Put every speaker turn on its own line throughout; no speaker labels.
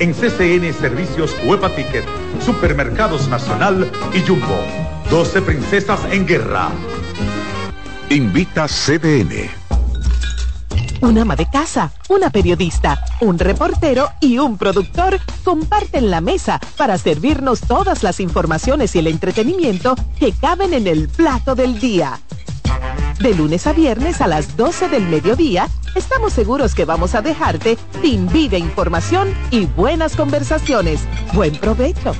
en CCN Servicios Huepa Ticket, Supermercados Nacional y Jumbo. 12 Princesas en Guerra.
Invita CDN.
Un ama de casa, una periodista, un reportero y un productor comparten la mesa para servirnos todas las informaciones y el entretenimiento que caben en el plato del día. De lunes a viernes a las 12 del mediodía, estamos seguros que vamos a dejarte sin vida, información y buenas conversaciones. Buen provecho.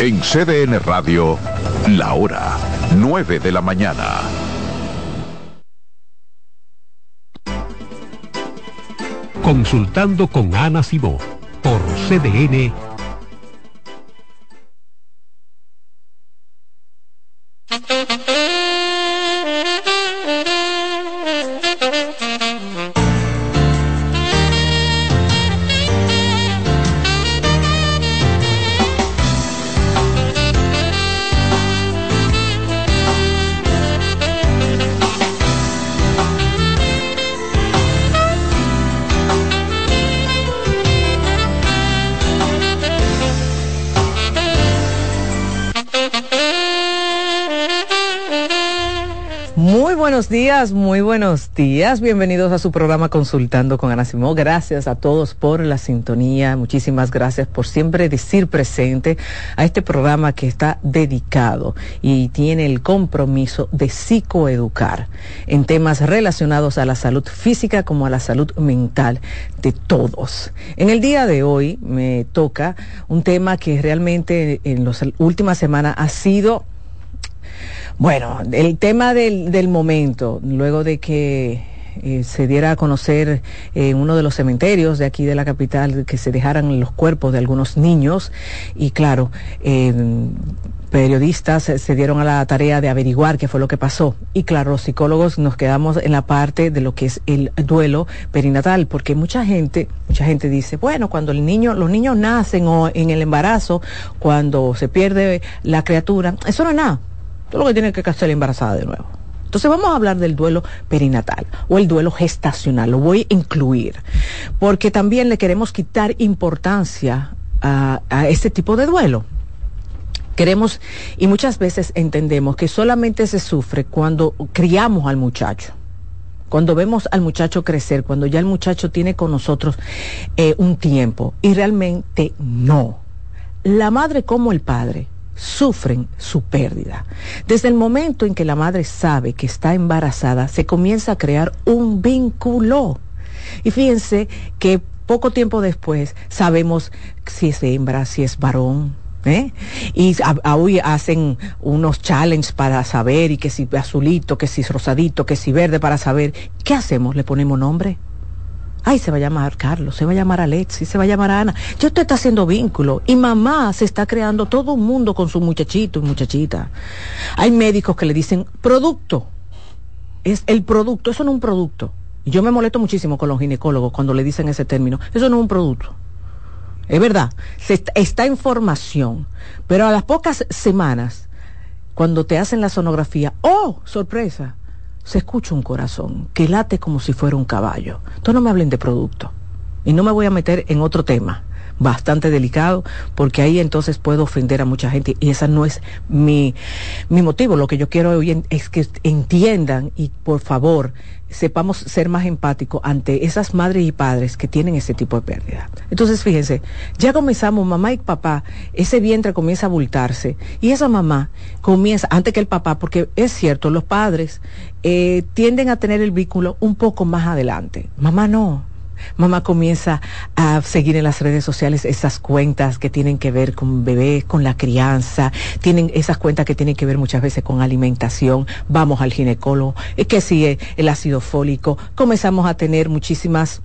En CDN Radio, la hora 9 de la mañana.
Consultando con Ana Simó por CDN
buenos días. Bienvenidos a su programa Consultando con Ana Simó. Gracias a todos por la sintonía. Muchísimas gracias por siempre decir presente a este programa que está dedicado y tiene el compromiso de psicoeducar en temas relacionados a la salud física como a la salud mental de todos. En el día de hoy me toca un tema que realmente en las últimas semanas ha sido bueno, el tema del, del momento, luego de que eh, se diera a conocer en eh, uno de los cementerios de aquí de la capital que se dejaran los cuerpos de algunos niños y claro, eh, periodistas se dieron a la tarea de averiguar qué fue lo que pasó. Y claro, los psicólogos nos quedamos en la parte de lo que es el duelo perinatal, porque mucha gente, mucha gente dice, bueno, cuando el niño, los niños nacen o en el embarazo, cuando se pierde la criatura, eso no es nada. Lo que tiene que hacer embarazada de nuevo. Entonces vamos a hablar del duelo perinatal o el duelo gestacional, lo voy a incluir, porque también le queremos quitar importancia a, a este tipo de duelo. Queremos y muchas veces entendemos que solamente se sufre cuando criamos al muchacho cuando vemos al muchacho crecer, cuando ya el muchacho tiene con nosotros eh, un tiempo. Y realmente no. La madre como el padre sufren su pérdida. Desde el momento en que la madre sabe que está embarazada, se comienza a crear un vínculo. Y fíjense que poco tiempo después sabemos si es hembra, si es varón. ¿Eh? Y hoy hacen unos challenges para saber y que si azulito, que si rosadito, que si verde para saber. ¿Qué hacemos? ¿Le ponemos nombre? Ay, se va a llamar Carlos, se va a llamar Alexi, se va a llamar Ana. Ya usted está haciendo vínculo y mamá se está creando todo un mundo con su muchachito y muchachita. Hay médicos que le dicen producto. Es el producto, eso no es un producto. Yo me molesto muchísimo con los ginecólogos cuando le dicen ese término. Eso no es un producto. Es verdad, está en formación, pero a las pocas semanas, cuando te hacen la sonografía, ¡oh, sorpresa! Se escucha un corazón que late como si fuera un caballo. Entonces no me hablen de producto. Y no me voy a meter en otro tema bastante delicado, porque ahí entonces puedo ofender a mucha gente y esa no es mi, mi motivo. Lo que yo quiero hoy es que entiendan y por favor sepamos ser más empáticos ante esas madres y padres que tienen ese tipo de pérdida. Entonces, fíjense, ya comenzamos, mamá y papá, ese vientre comienza a abultarse y esa mamá comienza, antes que el papá, porque es cierto, los padres eh, tienden a tener el vínculo un poco más adelante. Mamá no, Mamá comienza a seguir en las redes sociales esas cuentas que tienen que ver con bebés, con la crianza, tienen esas cuentas que tienen que ver muchas veces con alimentación, vamos al ginecólogo, que si el ácido fólico, comenzamos a tener muchísimas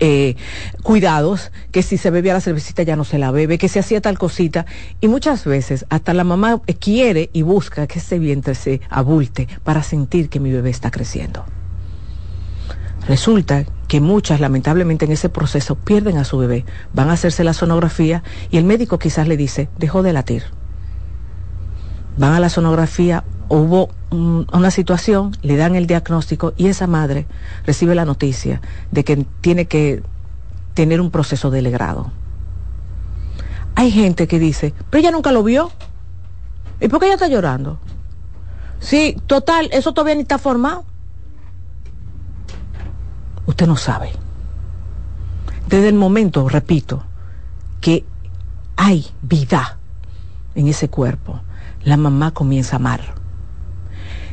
eh, cuidados, que si se bebía la cervecita ya no se la bebe, que se hacía tal cosita. Y muchas veces hasta la mamá quiere y busca que ese vientre se abulte para sentir que mi bebé está creciendo. Resulta que muchas, lamentablemente, en ese proceso pierden a su bebé, van a hacerse la sonografía y el médico quizás le dice, dejó de latir. Van a la sonografía, hubo una situación, le dan el diagnóstico y esa madre recibe la noticia de que tiene que tener un proceso de legrado. Hay gente que dice, pero ella nunca lo vio. ¿Y por qué ella está llorando? Sí, total, eso todavía ni está formado usted no sabe. Desde el momento, repito, que hay vida en ese cuerpo, la mamá comienza a amar.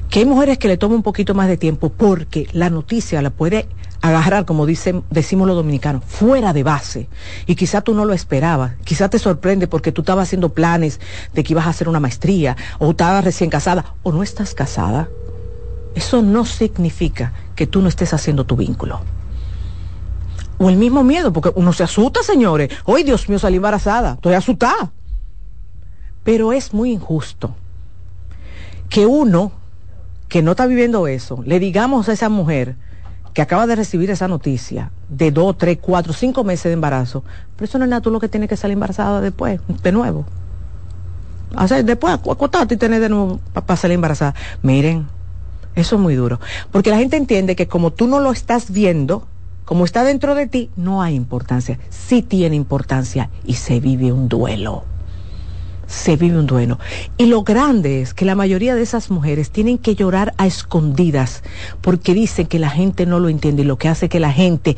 Que hay mujeres que le toma un poquito más de tiempo porque la noticia la puede agarrar, como dicen, decimos los dominicanos, fuera de base. Y quizá tú no lo esperabas, quizá te sorprende porque tú estabas haciendo planes de que ibas a hacer una maestría, o estabas recién casada, o no estás casada. Eso no significa que tú no estés haciendo tu vínculo. O el mismo miedo, porque uno se asusta, señores. Hoy, Dios mío, salí embarazada. Estoy asustada. Pero es muy injusto que uno que no está viviendo eso, le digamos a esa mujer que acaba de recibir esa noticia de dos, tres, cuatro, cinco meses de embarazo, pero eso no es nada, tú lo que tienes que salir embarazada después, de nuevo. O después acostarte y tener de nuevo para salir embarazada. Miren, eso es muy duro. Porque la gente entiende que como tú no lo estás viendo, como está dentro de ti, no hay importancia. Sí tiene importancia y se vive un duelo. Se vive un duelo. Y lo grande es que la mayoría de esas mujeres tienen que llorar a escondidas porque dicen que la gente no lo entiende y lo que hace que la gente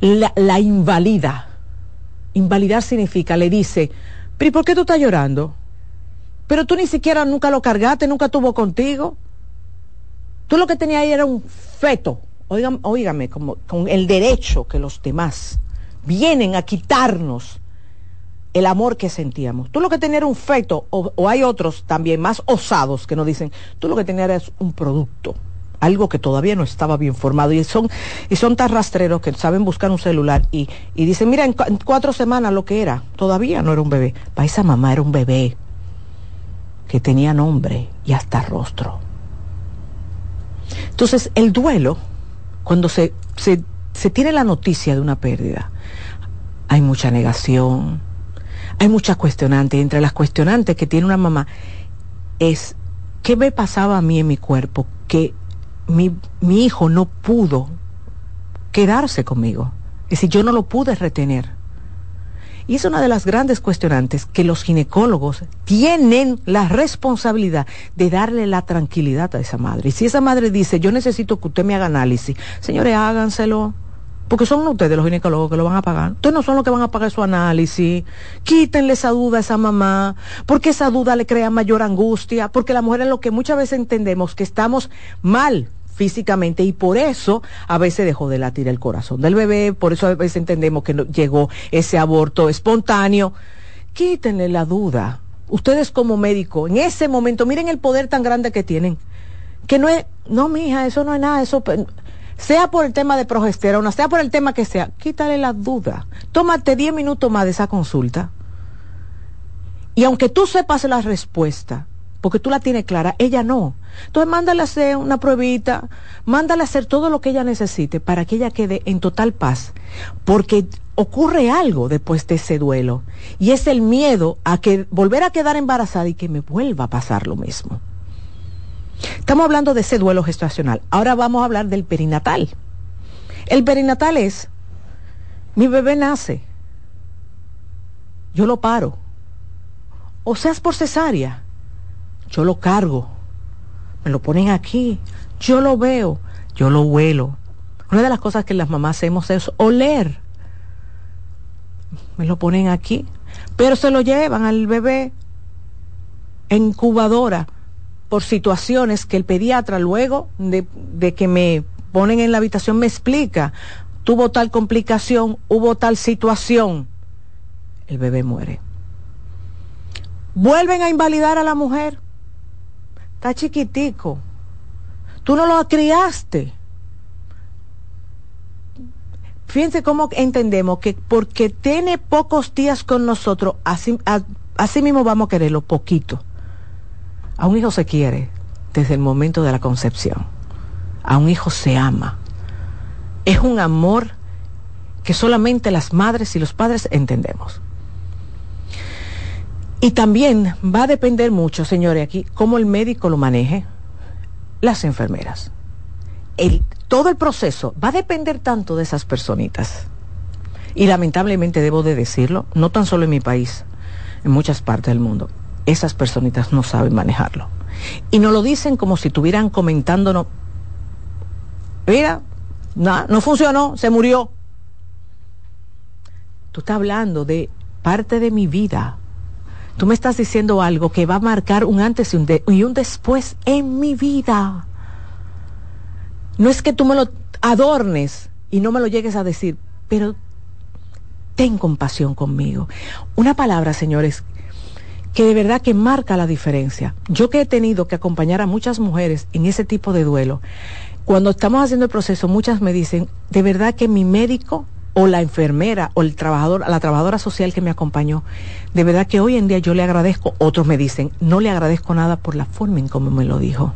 la, la invalida. Invalidar significa, le dice, pero ¿y por qué tú estás llorando? Pero tú ni siquiera nunca lo cargaste, nunca tuvo contigo. Tú lo que tenías ahí era un feto, oígame, como, con el derecho que los demás vienen a quitarnos el amor que sentíamos. Tú lo que tenías era un feto, o, hay otros también más osados que nos dicen, tú lo que tenías era un producto, algo que todavía no estaba bien formado. Y son, y son tan rastreros que saben buscar un celular y, y dicen, mira, en, en cuatro semanas lo que era, todavía no era un bebé. Para esa mamá era un bebé que tenía nombre y hasta rostro. Entonces, el duelo, cuando se, se, tiene la noticia de una pérdida, hay mucha negación, hay muchas cuestionantes. Y entre las cuestionantes que tiene una mamá es, ¿qué me pasaba a mí en mi cuerpo? Que mi, mi hijo no pudo quedarse conmigo. Es decir, yo no lo pude retener. Y es una de las grandes cuestionantes que los ginecólogos tienen la responsabilidad de darle la tranquilidad a esa madre. Y si esa madre dice, yo necesito que usted me haga análisis, señores, háganselo. Porque son ustedes los ginecólogos que lo van a pagar. Ustedes no son los que van a pagar su análisis. Quítenle esa duda a esa mamá, porque esa duda le crea mayor angustia, porque la mujer es lo que muchas veces entendemos que estamos mal físicamente y por eso a veces dejó de latir el corazón del bebé, por eso a veces entendemos que no, llegó ese aborto espontáneo. Quítenle la duda. Ustedes como médico, en ese momento, miren el poder tan grande que tienen. Que no es, no, mija, eso no es nada, eso, sea por el tema de progesterona, sea por el tema que sea, quítale la duda. Tómate 10 minutos más de esa consulta. Y aunque tú sepas la respuesta, porque tú la tienes clara, ella no. Entonces mándale a hacer una pruebita, mándale a hacer todo lo que ella necesite para que ella quede en total paz, porque ocurre algo después de ese duelo y es el miedo a que volver a quedar embarazada y que me vuelva a pasar lo mismo. Estamos hablando de ese duelo gestacional. Ahora vamos a hablar del perinatal. El perinatal es, mi bebé nace, yo lo paro, o seas por cesárea, yo lo cargo, me lo ponen aquí, yo lo veo, yo lo huelo. Una de las cosas que las mamás hacemos es oler. Me lo ponen aquí, pero se lo llevan al bebé en incubadora por situaciones que el pediatra luego de, de que me ponen en la habitación me explica. tuvo tal complicación, hubo tal situación, el bebé muere. Vuelven a invalidar a la mujer. Está chiquitico. Tú no lo criaste. Fíjense cómo entendemos que porque tiene pocos días con nosotros, así, así mismo vamos a quererlo poquito. A un hijo se quiere desde el momento de la concepción. A un hijo se ama. Es un amor que solamente las madres y los padres entendemos. Y también va a depender mucho, señores, aquí, cómo el médico lo maneje, las enfermeras. Todo el proceso va a depender tanto de esas personitas. Y lamentablemente debo de decirlo, no tan solo en mi país, en muchas partes del mundo, esas personitas no saben manejarlo. Y nos lo dicen como si estuvieran comentándonos, mira, no, no funcionó, se murió. Tú estás hablando de parte de mi vida, Tú me estás diciendo algo que va a marcar un antes y un, y un después en mi vida. No es que tú me lo adornes y no me lo llegues a decir, pero ten compasión conmigo. Una palabra, señores, que de verdad que marca la diferencia. Yo que he tenido que acompañar a muchas mujeres en ese tipo de duelo, cuando estamos haciendo el proceso, muchas me dicen, de verdad que mi médico o la enfermera o el trabajador, la trabajadora social que me acompañó. De verdad que hoy en día yo le agradezco, otros me dicen, no le agradezco nada por la forma en cómo me lo dijo.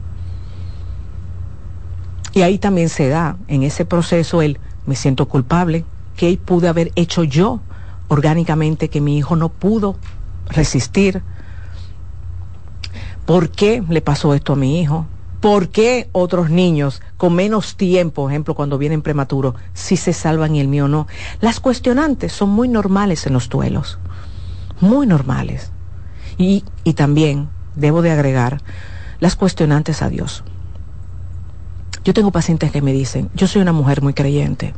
Y ahí también se da en ese proceso el me siento culpable, que pude haber hecho yo orgánicamente que mi hijo no pudo resistir. ¿Por qué le pasó esto a mi hijo? ¿Por qué otros niños con menos tiempo, por ejemplo, cuando vienen prematuros, sí se salvan y el mío no? Las cuestionantes son muy normales en los duelos, muy normales. Y, y también, debo de agregar, las cuestionantes a Dios. Yo tengo pacientes que me dicen, yo soy una mujer muy creyente,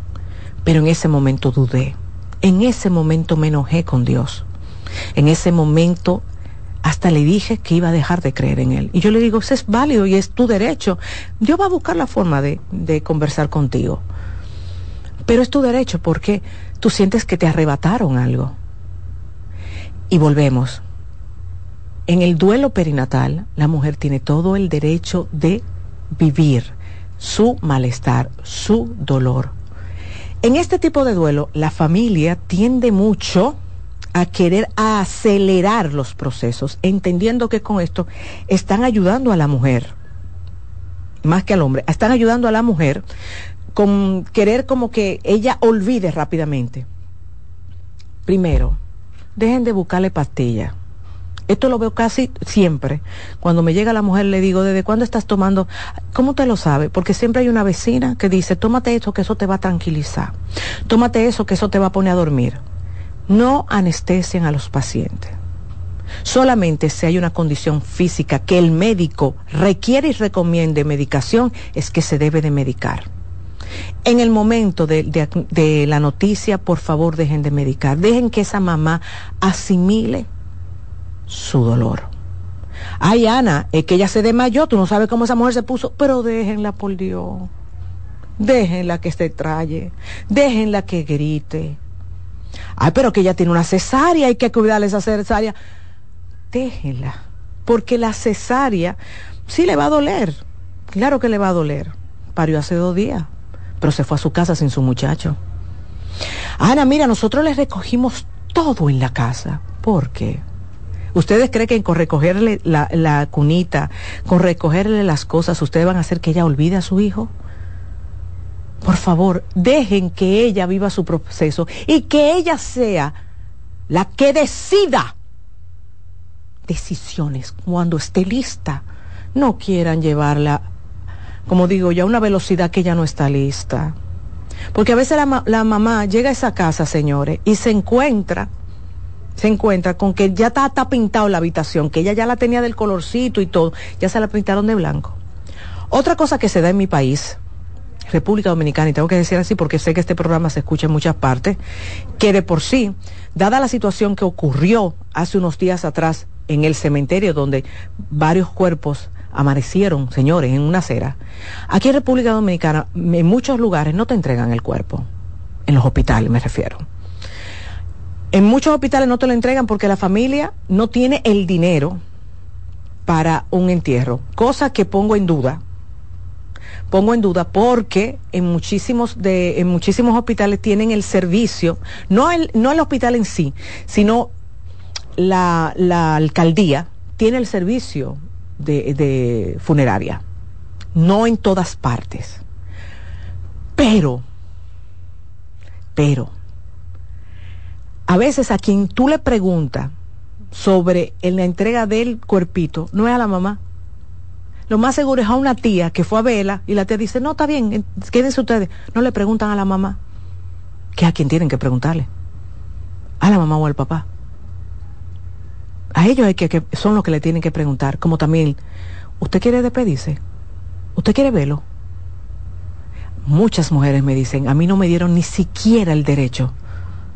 pero en ese momento dudé, en ese momento me enojé con Dios, en ese momento hasta le dije que iba a dejar de creer en él. Y yo le digo, eso es válido y es tu derecho. Dios va a buscar la forma de, de conversar contigo. Pero es tu derecho porque tú sientes que te arrebataron algo. Y volvemos. En el duelo perinatal, la mujer tiene todo el derecho de vivir su malestar, su dolor. En este tipo de duelo, la familia tiende mucho a querer acelerar los procesos, entendiendo que con esto están ayudando a la mujer, más que al hombre, están ayudando a la mujer con querer como que ella olvide rápidamente. Primero, dejen de buscarle pastillas. Esto lo veo casi siempre. Cuando me llega la mujer le digo, ¿desde cuándo estás tomando? ¿Cómo te lo sabe? Porque siempre hay una vecina que dice, tómate eso que eso te va a tranquilizar. Tómate eso que eso te va a poner a dormir no anestesian a los pacientes. Solamente si hay una condición física que el médico requiere y recomiende medicación, es que se debe de medicar. En el momento de, la noticia, por favor, dejen de medicar. Dejen que esa mamá asimile su dolor. Ay, Ana, es que ella se desmayó, tú no sabes cómo esa mujer se puso, pero déjenla por Dios. Déjenla que se traye, déjenla que grite, Ay, pero que ella tiene una cesárea, hay que cuidarle esa cesárea. Déjela, porque la cesárea sí le va a doler. Claro que le va a doler. Parió hace dos días, pero se fue a su casa sin su muchacho. Ana, mira, nosotros le recogimos todo en la casa. ¿Por qué? ¿Ustedes creen que con recogerle la, la cunita, con recogerle las cosas, ustedes van a hacer que ella olvide a su hijo? Por favor, dejen que ella viva su proceso y que ella sea la que decida decisiones cuando esté lista. No quieran llevarla, como digo ya, a una velocidad que ella no está lista. Porque a veces la, la mamá llega a esa casa, señores, y se encuentra, se encuentra con que ya está, está pintado la habitación, que ella ya la tenía del colorcito y todo, ya se la pintaron de blanco. Otra cosa que se da en mi país, República Dominicana, y tengo que decir así porque sé que este programa se escucha en muchas partes, que de por sí, dada la situación que ocurrió hace unos días atrás en el cementerio donde varios cuerpos amanecieron, señores, en una acera, aquí en República Dominicana, en muchos lugares no te entregan el cuerpo. en los hospitales me refiero. En muchos hospitales no te lo entregan porque la familia no tiene el dinero para un entierro, cosa que pongo en duda. Pongo en duda porque en muchísimos de en muchísimos hospitales tienen el servicio, no el no el hospital en sí, sino la, la alcaldía tiene el servicio de, de funeraria. No en todas partes. Pero pero a veces a quien tú le preguntas sobre la entrega del cuerpito, no es a la mamá. Lo más seguro es a una tía que fue a verla y la tía dice, no, está bien, quédense ustedes. No le preguntan a la mamá, que a quien tienen que preguntarle. A la mamá o al papá. A ellos hay que, que son los que le tienen que preguntar, como también, ¿usted quiere despedirse? ¿Usted quiere verlo? Muchas mujeres me dicen, a mí no me dieron ni siquiera el derecho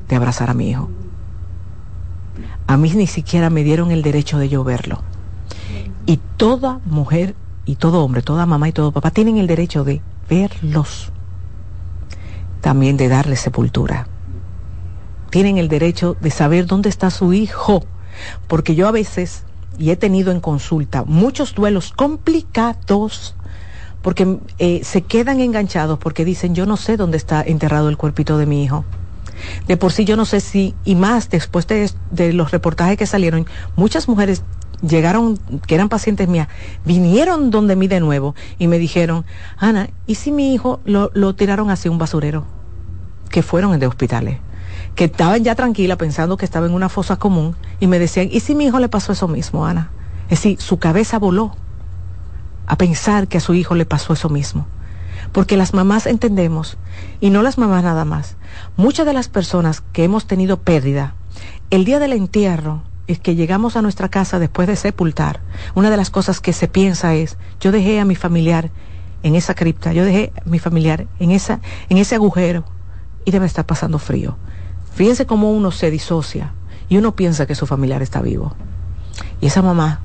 de abrazar a mi hijo. A mí ni siquiera me dieron el derecho de yo verlo. Y toda mujer y todo hombre, toda mamá y todo papá tienen el derecho de verlos. También de darle sepultura. Tienen el derecho de saber dónde está su hijo. Porque yo a veces, y he tenido en consulta, muchos duelos complicados porque eh, se quedan enganchados porque dicen, yo no sé dónde está enterrado el cuerpito de mi hijo. De por sí yo no sé si, y más después de, de los reportajes que salieron, muchas mujeres llegaron, que eran pacientes mías, vinieron donde mí de nuevo y me dijeron, Ana, ¿y si mi hijo lo, lo tiraron hacia un basurero? Que fueron de hospitales, que estaban ya tranquilas pensando que estaba en una fosa común y me decían, ¿y si mi hijo le pasó eso mismo, Ana? Es decir, su cabeza voló a pensar que a su hijo le pasó eso mismo. Porque las mamás entendemos, y no las mamás nada más, muchas de las personas que hemos tenido pérdida, el día del entierro, es que llegamos a nuestra casa después de sepultar, una de las cosas que se piensa es, yo dejé a mi familiar en esa cripta, yo dejé a mi familiar en, esa, en ese agujero y debe estar pasando frío. Fíjense cómo uno se disocia y uno piensa que su familiar está vivo. Y esa mamá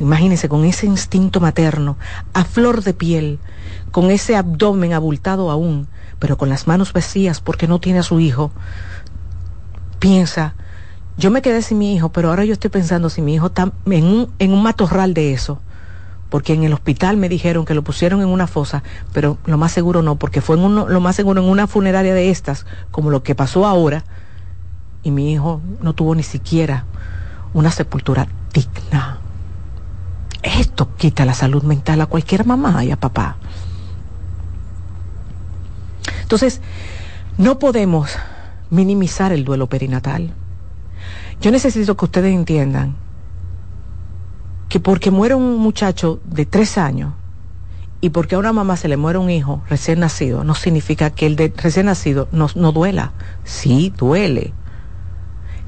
Imagínense con ese instinto materno, a flor de piel, con ese abdomen abultado aún, pero con las manos vacías porque no tiene a su hijo. Piensa, yo me quedé sin mi hijo, pero ahora yo estoy pensando si mi hijo está en un, en un matorral de eso. Porque en el hospital me dijeron que lo pusieron en una fosa, pero lo más seguro no, porque fue en uno, lo más seguro en una funeraria de estas, como lo que pasó ahora, y mi hijo no tuvo ni siquiera una sepultura digna. Esto quita la salud mental a cualquier mamá y a papá. Entonces, no podemos minimizar el duelo perinatal. Yo necesito que ustedes entiendan que porque muere un muchacho de tres años y porque a una mamá se le muere un hijo recién nacido, no significa que el de recién nacido no, no duela. Sí, duele.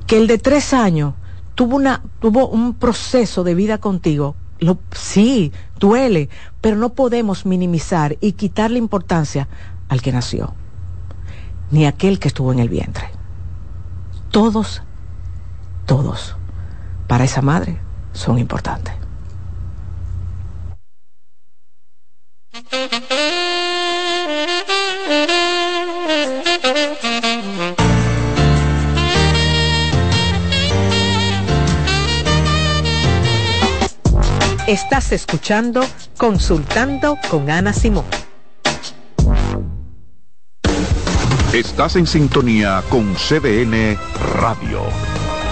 Que el de tres años tuvo, una, tuvo un proceso de vida contigo lo, sí, duele, pero no podemos minimizar y quitarle importancia al que nació, ni aquel que estuvo en el vientre. Todos, todos, para esa madre, son importantes. Estás escuchando Consultando con Ana Simón.
Estás en sintonía con CDN Radio.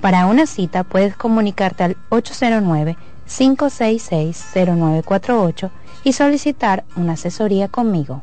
Para una cita puedes comunicarte al 809-566-0948 y solicitar una asesoría conmigo.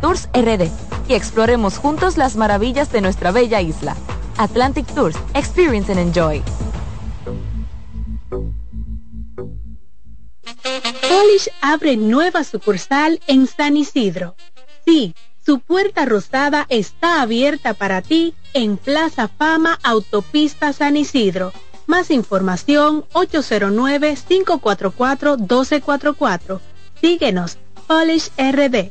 Tours RD y exploremos juntos las maravillas de nuestra bella isla. Atlantic Tours, Experience and Enjoy.
Polish abre nueva sucursal en San Isidro. Sí, su puerta rosada está abierta para ti en Plaza Fama Autopista San Isidro. Más información 809-544-1244. Síguenos Polish RD.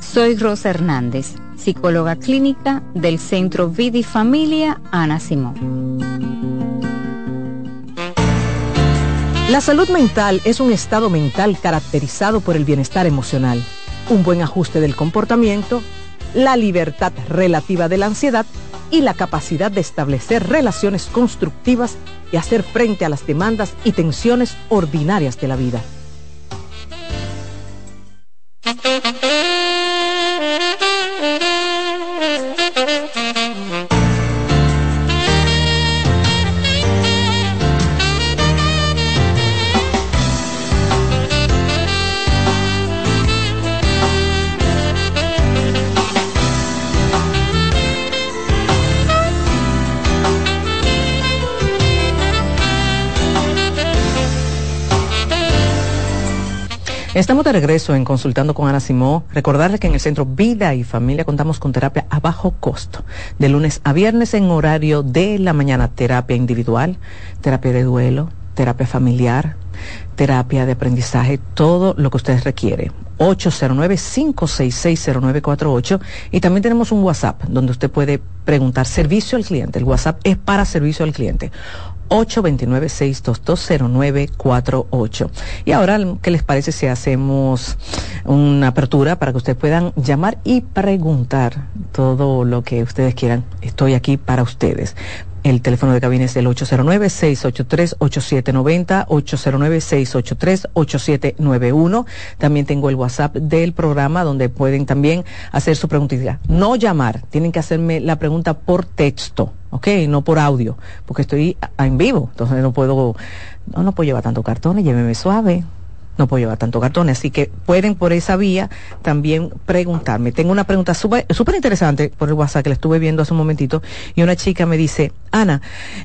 Soy Rosa Hernández, psicóloga clínica del Centro Vida y Familia Ana Simón.
La salud mental es un estado mental caracterizado por el bienestar emocional, un buen ajuste del comportamiento, la libertad relativa de la ansiedad y la capacidad de establecer relaciones constructivas y hacer frente a las demandas y tensiones ordinarias de la vida. Estamos de regreso en Consultando con Ana Simó. Recordarles que en el Centro Vida y Familia contamos con terapia a bajo costo. De lunes a viernes en horario de la mañana, terapia individual, terapia de duelo, terapia familiar, terapia de aprendizaje, todo lo que ustedes requieren. 809-566-0948 y también tenemos un WhatsApp donde usted puede preguntar servicio al cliente. El WhatsApp es para servicio al cliente. 829-6220948. Y ahora, ¿qué les parece si hacemos una apertura para que ustedes puedan llamar y preguntar todo lo que ustedes quieran? Estoy aquí para ustedes. El teléfono de cabina es el 809-683-8790, 809-683-8791. También tengo el WhatsApp del programa donde pueden también hacer su preguntita. No llamar, tienen que hacerme la pregunta por texto, ¿ok? No por audio, porque estoy en vivo, entonces no puedo, no, no puedo llevar tanto cartón, lléveme suave no puedo llevar tanto cartón, así que pueden por esa vía también preguntarme. Tengo una pregunta súper interesante por el WhatsApp que le estuve viendo hace un momentito y una chica me dice, Ana,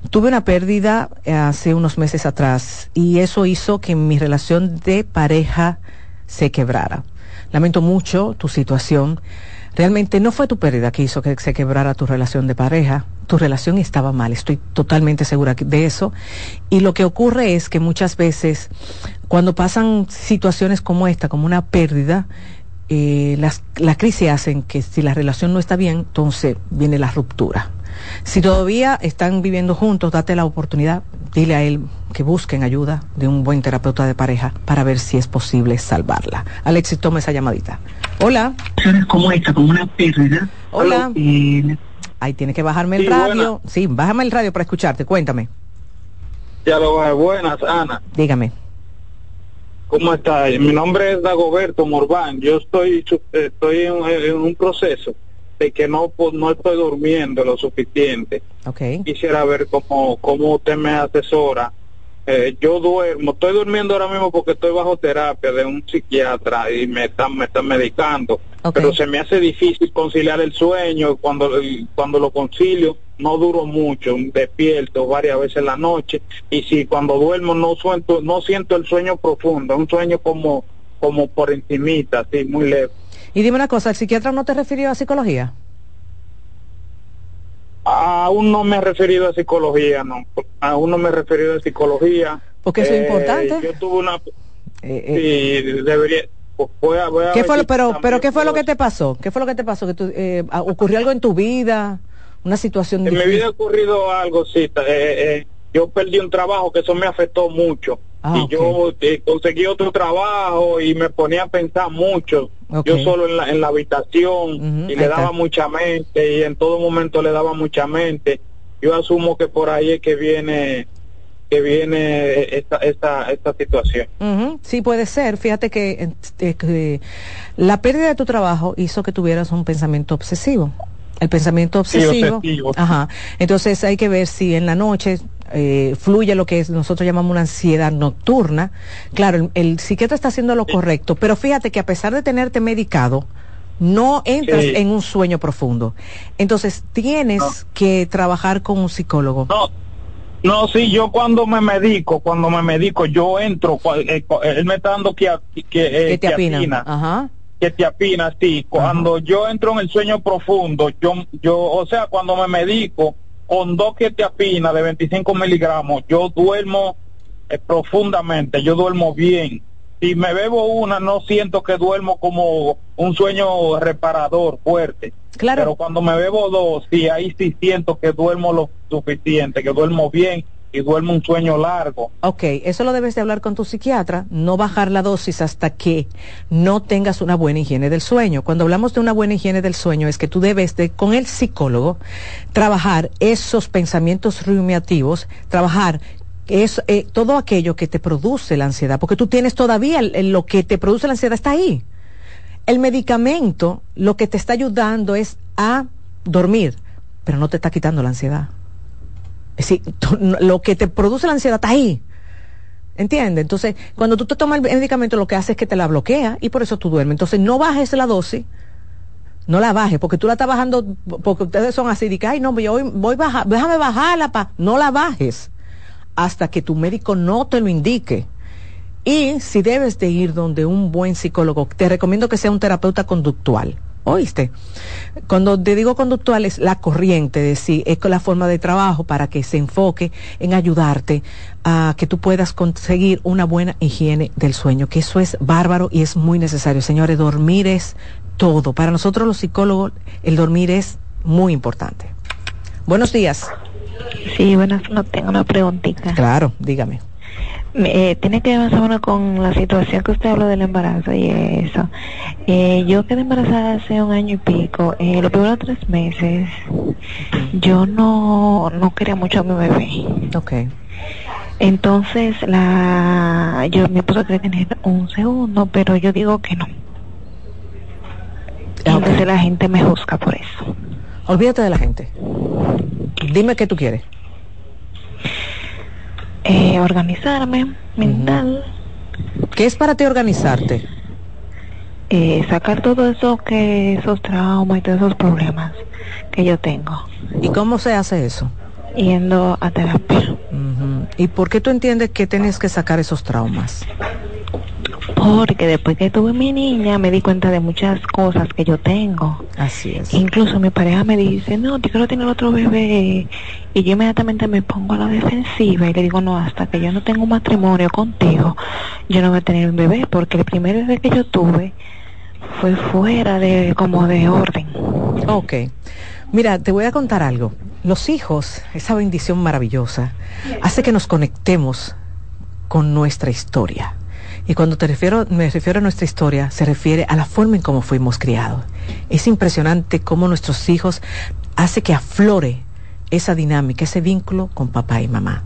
tuve una pérdida eh, hace unos meses atrás y eso hizo que mi relación de pareja se quebrara. Lamento mucho tu situación. Realmente no fue tu pérdida que hizo que se quebrara tu relación de pareja. Tu relación estaba mal, estoy totalmente segura de eso. Y lo que ocurre es que muchas veces cuando pasan situaciones como esta, como una pérdida, eh, las, la crisis hacen que si la relación no está bien, entonces viene la ruptura. Si todavía están viviendo juntos, date la oportunidad, dile a él que busquen ayuda de un buen terapeuta de pareja para ver si es posible salvarla. Alexis, toma esa llamadita. Hola.
¿Cómo está? Como una pérdida.
Hola. Ahí tiene que bajarme el radio. Sí, bájame el radio para escucharte. Cuéntame.
Ya lo bajé. Buenas, Ana.
Dígame.
¿Cómo está? Mi nombre es Dagoberto Morván. Yo estoy estoy en, un proceso de que no no estoy durmiendo lo suficiente.
Okay.
Quisiera ver cómo cómo usted me asesora. Eh, yo duermo, estoy durmiendo ahora mismo porque estoy bajo terapia de un psiquiatra y me están me están medicando. Pero se me hace difícil conciliar el sueño cuando cuando lo concilio no duro mucho, despierto varias veces en la noche y si cuando duermo no siento, no siento el sueño profundo, un sueño como, como por encimita, así, muy lejos.
Y dime una cosa, ¿el psiquiatra no te refirió a psicología?
Aún no me he referido a psicología, no. Aún no me he referido a psicología.
Porque eso es eh, importante.
Yo tuve una... Eh, eh. debería... Pues
¿Qué fue lo, pero, pero ¿qué fue lo que te pasó? ¿Qué fue lo que te pasó? ¿Que tú, ¿Ocurrió algo en tu vida? una situación
En mi vida ha ocurrido algo, sí. Eh, eh, yo perdí un trabajo que eso me afectó mucho. Ah, y yo eh, conseguí otro trabajo y me ponía a pensar mucho. Yo solo en la, en la habitación y le daba mucha mente y en todo momento le daba mucha mente. Yo asumo que por ahí es que viene que viene esta, esta, esta situación.
Sí, puede ser. Fíjate que, que la pérdida de tu trabajo hizo que tuvieras un pensamiento obsesivo el pensamiento obsesivo. Ajá. Entonces hay que ver si en la noche eh, fluye lo que nosotros llamamos una ansiedad nocturna. Claro, el, psiquiatra está haciendo lo correcto, pero fíjate que a pesar de tenerte medicado, no entras en un sueño profundo. Entonces tienes que trabajar con un psicólogo.
No. No, sí, yo cuando me medico, cuando me medico, yo entro, eh, él me está dando que, que,
eh, te apina.
Ajá que te apinas, sí. Cuando yo entro en el sueño profundo, yo, yo, o sea, cuando me medico con dos que te apina de 25 miligramos, yo duermo eh, profundamente, yo duermo bien. Si me bebo una, no siento que duermo como un sueño reparador fuerte.
Claro.
Pero cuando me bebo dos, sí, ahí sí siento que duermo lo suficiente, que duermo bien y duerme un sueño largo.
Ok, eso lo debes de hablar con tu psiquiatra, no bajar la dosis hasta que no tengas una buena higiene del sueño. Cuando hablamos de una buena higiene del sueño es que tú debes de, con el psicólogo, trabajar esos pensamientos rumiativos, trabajar es, eh, todo aquello que te produce la ansiedad, porque tú tienes todavía lo que te produce la ansiedad está ahí. El medicamento lo que te está ayudando es a dormir, pero no te está quitando la ansiedad. Es decir, lo que te produce la ansiedad está ahí. ¿Entiendes? Entonces, cuando tú te tomas el medicamento, lo que hace es que te la bloquea y por eso tú duermes. Entonces, no bajes la dosis, no la bajes, porque tú la estás bajando, porque ustedes son así, de que, ay, no, yo voy, voy bajar, déjame bajarla, pa. no la bajes hasta que tu médico no te lo indique. Y si debes de ir donde un buen psicólogo, te recomiendo que sea un terapeuta conductual ¿Oíste? Cuando te digo conductual es la corriente de sí, es la forma de trabajo para que se enfoque en ayudarte a que tú puedas conseguir una buena higiene del sueño, que eso es bárbaro y es muy necesario. Señores, dormir es todo. Para nosotros los psicólogos, el dormir es muy importante. Buenos días.
Sí, buenas, no tengo una preguntita.
Claro, dígame.
Eh, tiene que ver más o menos con la situación que usted habló del embarazo y eso. Eh, yo quedé embarazada hace un año y pico. Eh, los primeros tres meses yo no, no quería mucho a mi bebé.
Ok.
Entonces, la, yo, mi esposo quiere tener un segundo, pero yo digo que no. Entonces la gente me juzga por eso.
Olvídate de la gente. Dime qué tú quieres.
Eh, organizarme, mental.
¿Qué es para ti organizarte?
Eh, sacar todo eso que esos traumas y todos esos problemas que yo tengo.
¿Y cómo se hace eso?
Yendo a terapia.
¿Y por qué tú entiendes que tienes que sacar esos traumas?
Porque después que tuve mi niña me di cuenta de muchas cosas que yo tengo.
Así es.
Incluso mi pareja me dice, no, yo quiero tener otro bebé. Y yo inmediatamente me pongo a la defensiva y le digo, no, hasta que yo no tengo un matrimonio contigo, yo no voy a tener un bebé. Porque el primer bebé que yo tuve fue fuera de como de orden.
Ok. Mira, te voy a contar algo. Los hijos, esa bendición maravillosa, hace que nos conectemos con nuestra historia. Y cuando te refiero, me refiero a nuestra historia, se refiere a la forma en cómo fuimos criados. Es impresionante cómo nuestros hijos hace que aflore esa dinámica, ese vínculo con papá y mamá.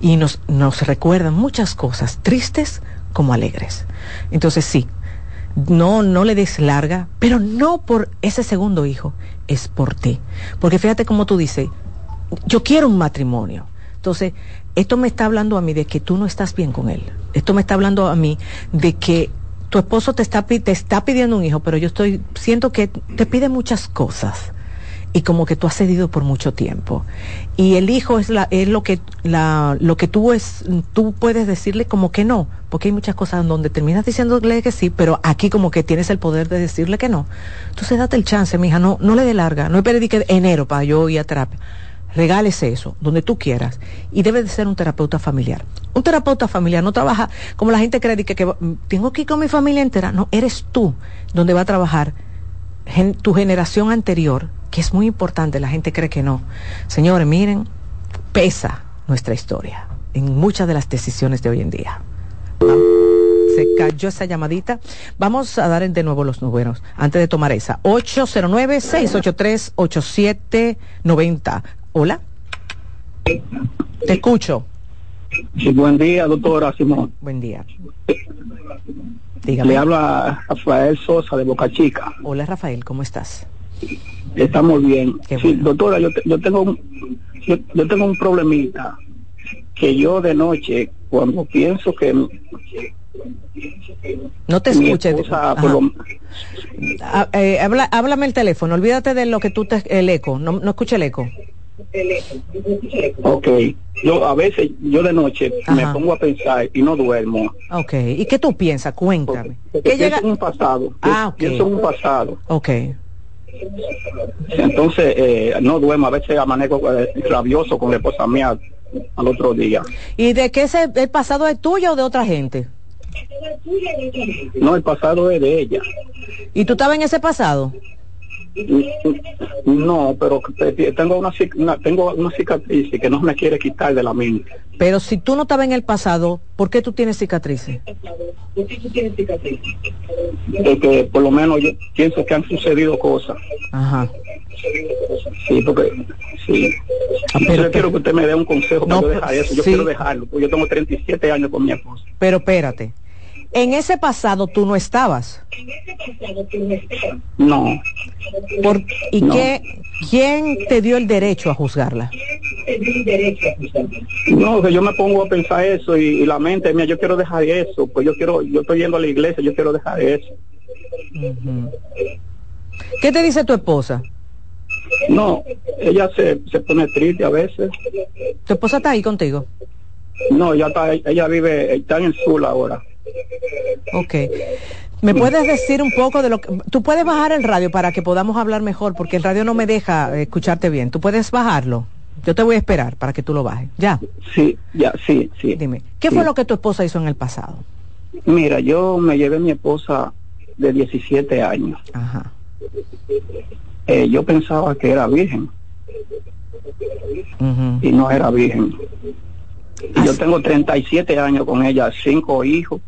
Y nos, nos recuerdan muchas cosas, tristes como alegres. Entonces sí, no, no le des larga, pero no por ese segundo hijo, es por ti. Porque fíjate como tú dices, yo quiero un matrimonio. Entonces, esto me está hablando a mí de que tú no estás bien con él. Esto me está hablando a mí de que tu esposo te está, te está pidiendo un hijo, pero yo estoy, siento que te pide muchas cosas y como que tú has cedido por mucho tiempo. Y el hijo es, la, es lo que la, lo que tú es, tú puedes decirle como que no, porque hay muchas cosas donde terminas diciéndole que sí, pero aquí como que tienes el poder de decirle que no. Entonces date el chance, mija, no, no le dé larga, no es que enero para yo ir a terapia regálese eso, donde tú quieras. Y debe de ser un terapeuta familiar. Un terapeuta familiar no trabaja como la gente cree que, que tengo que ir con mi familia entera. No, eres tú donde va a trabajar tu generación anterior, que es muy importante, la gente cree que no. Señores, miren, pesa nuestra historia en muchas de las decisiones de hoy en día. Se cayó esa llamadita. Vamos a dar de nuevo los números antes de tomar esa. 809-683-8790. Hola. Te escucho.
Sí, buen día, doctora Simón.
Buen día.
Dígame. Le habla Rafael Sosa de Boca Chica.
Hola Rafael, ¿cómo estás?
Estamos bien. sí, doctora, yo, yo tengo un, yo, tengo un problemita que yo de noche cuando pienso que
no te escuches. Ah, eh, háblame el teléfono, olvídate de lo que tú te, el eco, no, no escuche el eco.
Ok, yo a veces, yo de noche me pongo a pensar y no duermo.
Ok, ¿y qué tú piensas? Cuéntame.
¿Qué llega? un pasado.
Ah, ok.
Pienso un pasado.
Ok.
Entonces, eh, no duermo, a veces amanezco eh, rabioso con la esposa mía al otro día.
¿Y de qué ese, el pasado es tuyo o de otra gente?
No, el pasado es de ella.
¿Y tú estabas en ese pasado?
No, pero tengo una, tengo una cicatriz que no me quiere quitar de la mente.
Pero si tú no estabas en el pasado, ¿por qué tú tienes cicatrices?
Porque por lo menos yo pienso que han sucedido cosas.
Ajá.
Sí, porque sí. Ah, pero, yo quiero que usted me dé un consejo para yo dejar eso. Yo quiero dejarlo, porque yo tengo 37 años con mi esposa.
Pero espérate. En ese pasado tú no estabas.
No.
Por, ¿Y Qué, quién te dio el derecho a juzgarla?
No, que yo me pongo a pensar eso y, la mente mía, yo quiero dejar eso, pues yo quiero, yo estoy yendo a la iglesia, yo quiero dejar eso.
¿Qué te dice tu esposa?
No, ella se, se pone triste a veces.
¿Tu esposa está ahí contigo?
No, ella está, ella vive, está en el sur ahora.
Ok. ¿Me puedes decir un poco de lo que... Tú puedes bajar el radio para que podamos hablar mejor, porque el radio no me deja escucharte bien. ¿Tú puedes bajarlo? Yo te voy a esperar para que tú lo bajes. ¿Ya?
Sí, ya, sí, sí.
Dime, ¿qué fue lo que tu esposa hizo en el pasado?
Mira, yo me llevé a mi esposa de 17 años.
Ajá.
Eh, yo pensaba que era virgen. y no era virgen. Y yo tengo 37 años con ella, cinco hijos.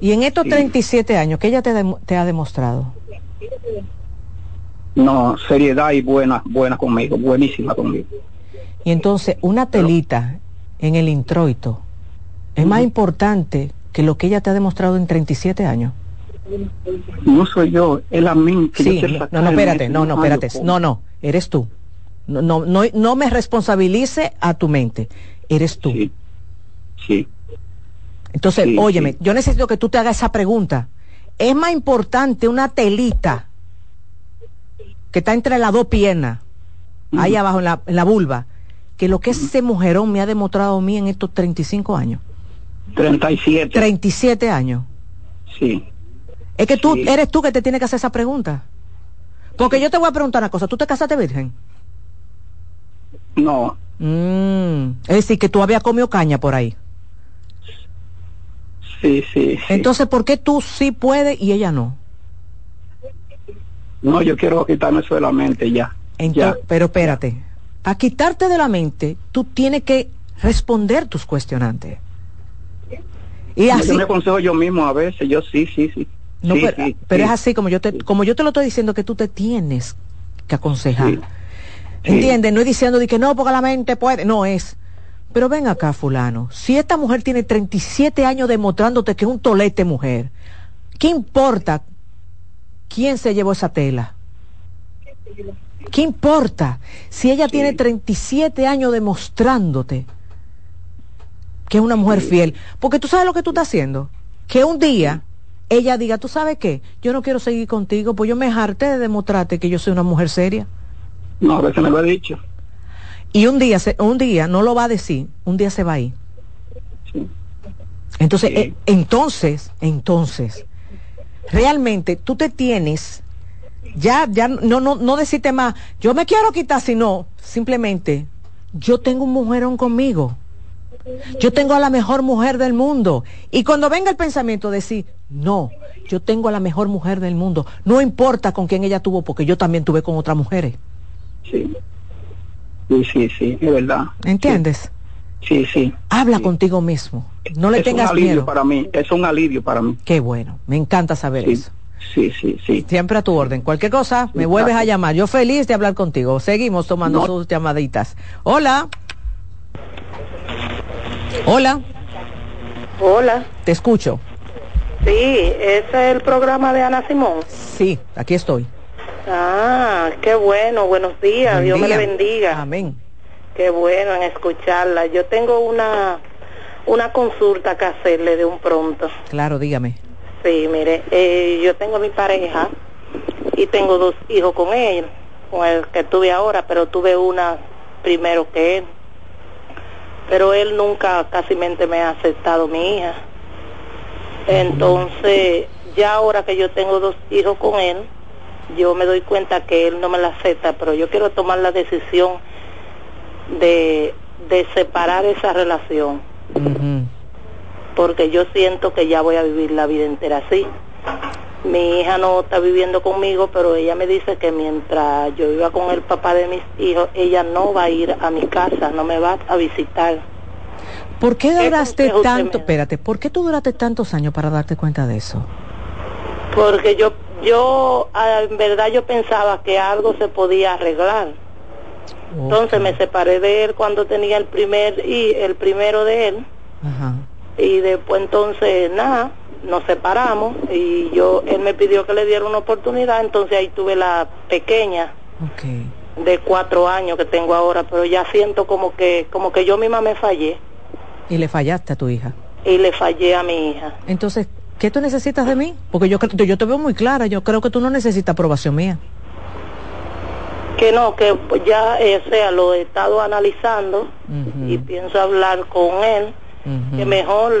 ¿Y en estos 37 años, qué ella te, te ha demostrado?
No, seriedad y buena, buena conmigo, buenísima conmigo.
Y entonces, una telita en el introito es más importante que lo que ella te ha demostrado en 37 años.
No soy yo, es la mente.
Sí, no, no, espérate, no, no, espérate, no, no, eres tú. No, no, no, no me responsabilice a tu mente, eres tú.
Sí. sí.
Entonces, óyeme, yo necesito que tú te hagas esa pregunta. ¿Es más importante una telita que está entre las dos piernas, ahí abajo en la, en la vulva, que lo que ese mujerón me ha demostrado a mí en estos 35 años?
37.
37 años.
Sí.
Es que tú, eres tú que te tienes que hacer esa pregunta. Porque yo te voy a preguntar una cosa, ¿tú te casaste virgen?
No.
Mm, es decir, que tú habías comido caña por ahí.
Sí, sí,
Entonces, ¿por qué tú sí puedes y ella no?
No, yo quiero quitarme eso de la mente ya.
Entonces, Pero espérate, a quitarte de la mente, tú tienes que responder tus cuestionantes.
Y así, yo me aconsejo yo mismo a veces, yo sí, sí, sí.
No, pero, es así como yo te como yo te lo estoy diciendo que tú te tienes que aconsejar. ¿Entiendes? No es diciendo de que no, porque la mente puede, no es. Pero ven acá, fulano, si esta mujer tiene 37 años demostrándote que es un tolete mujer, ¿qué importa quién se llevó esa tela? ¿Qué importa si ella tiene 37 años demostrándote que es una mujer fiel? Porque tú sabes lo que tú estás haciendo. Que un día ella diga, ¿tú sabes qué? Yo no quiero seguir contigo, pues yo me harté de demostrarte que yo soy una mujer seria.
No, a veces me lo he dicho.
Y un día, un día no lo va a decir, un día se va a ir. Entonces, eh, entonces, entonces, realmente tú te tienes, ya, ya, no, no, no decirte más, yo me quiero quitar, sino simplemente, yo tengo un mujerón conmigo. Yo tengo a la mejor mujer del mundo. Y cuando venga el pensamiento de decir, no, yo tengo a la mejor mujer del mundo, no importa con quién ella tuvo, porque yo también tuve con otras mujeres.
Sí. Sí, sí, sí, es verdad.
¿Entiendes?
Sí, sí.
Habla contigo mismo. No le tengas
miedo. Es un
alivio
para mí, es un alivio para mí.
Qué bueno, me encanta saber eso.
Sí, sí, sí.
Siempre a tu orden. Cualquier cosa, me vuelves a llamar. Yo feliz de hablar contigo. Seguimos tomando sus llamaditas. Hola. Hola.
Hola.
Te escucho.
Sí, ese es el programa de Ana Simón.
Sí, aquí estoy.
Ah, qué bueno, buenos días, Dios me le bendiga.
Amén.
Qué bueno en escucharla. Yo tengo una una consulta que hacerle de un pronto.
Claro, dígame.
Sí, mire, eh, yo tengo mi pareja y tengo dos hijos con él, con el que tuve ahora, pero tuve una primero que él. Pero él nunca casi me ha aceptado mi hija. Entonces, ya ahora que yo tengo dos hijos con él, yo me doy cuenta que él no me la acepta, pero yo quiero tomar la decisión de, de separar esa relación. Porque yo siento que ya voy a vivir la vida entera así. Mi hija no está viviendo conmigo, pero ella me dice que mientras yo viva con el papá de mis hijos, ella no va a ir a mi casa, no me va a visitar.
¿Por qué duraste tanto, espérate, por qué tú duraste tantos años para darte cuenta de eso?
Porque yo, yo, ah, en verdad yo pensaba que algo se podía arreglar. Entonces me separé de él cuando tenía el primer y el primero de él. Y después entonces nada, nos separamos y yo él me pidió que le diera una oportunidad, entonces ahí tuve la pequeña. de cuatro años que tengo ahora, pero ya siento como que como que yo misma me fallé.
¿Y le fallaste a tu hija?
Y le fallé a mi hija.
Entonces, ¿qué tú necesitas de mí? Porque yo, yo te veo muy clara, yo creo que tú no necesitas aprobación mía.
Que no, que ya eh, sea, lo he estado analizando y pienso hablar con él, que mejor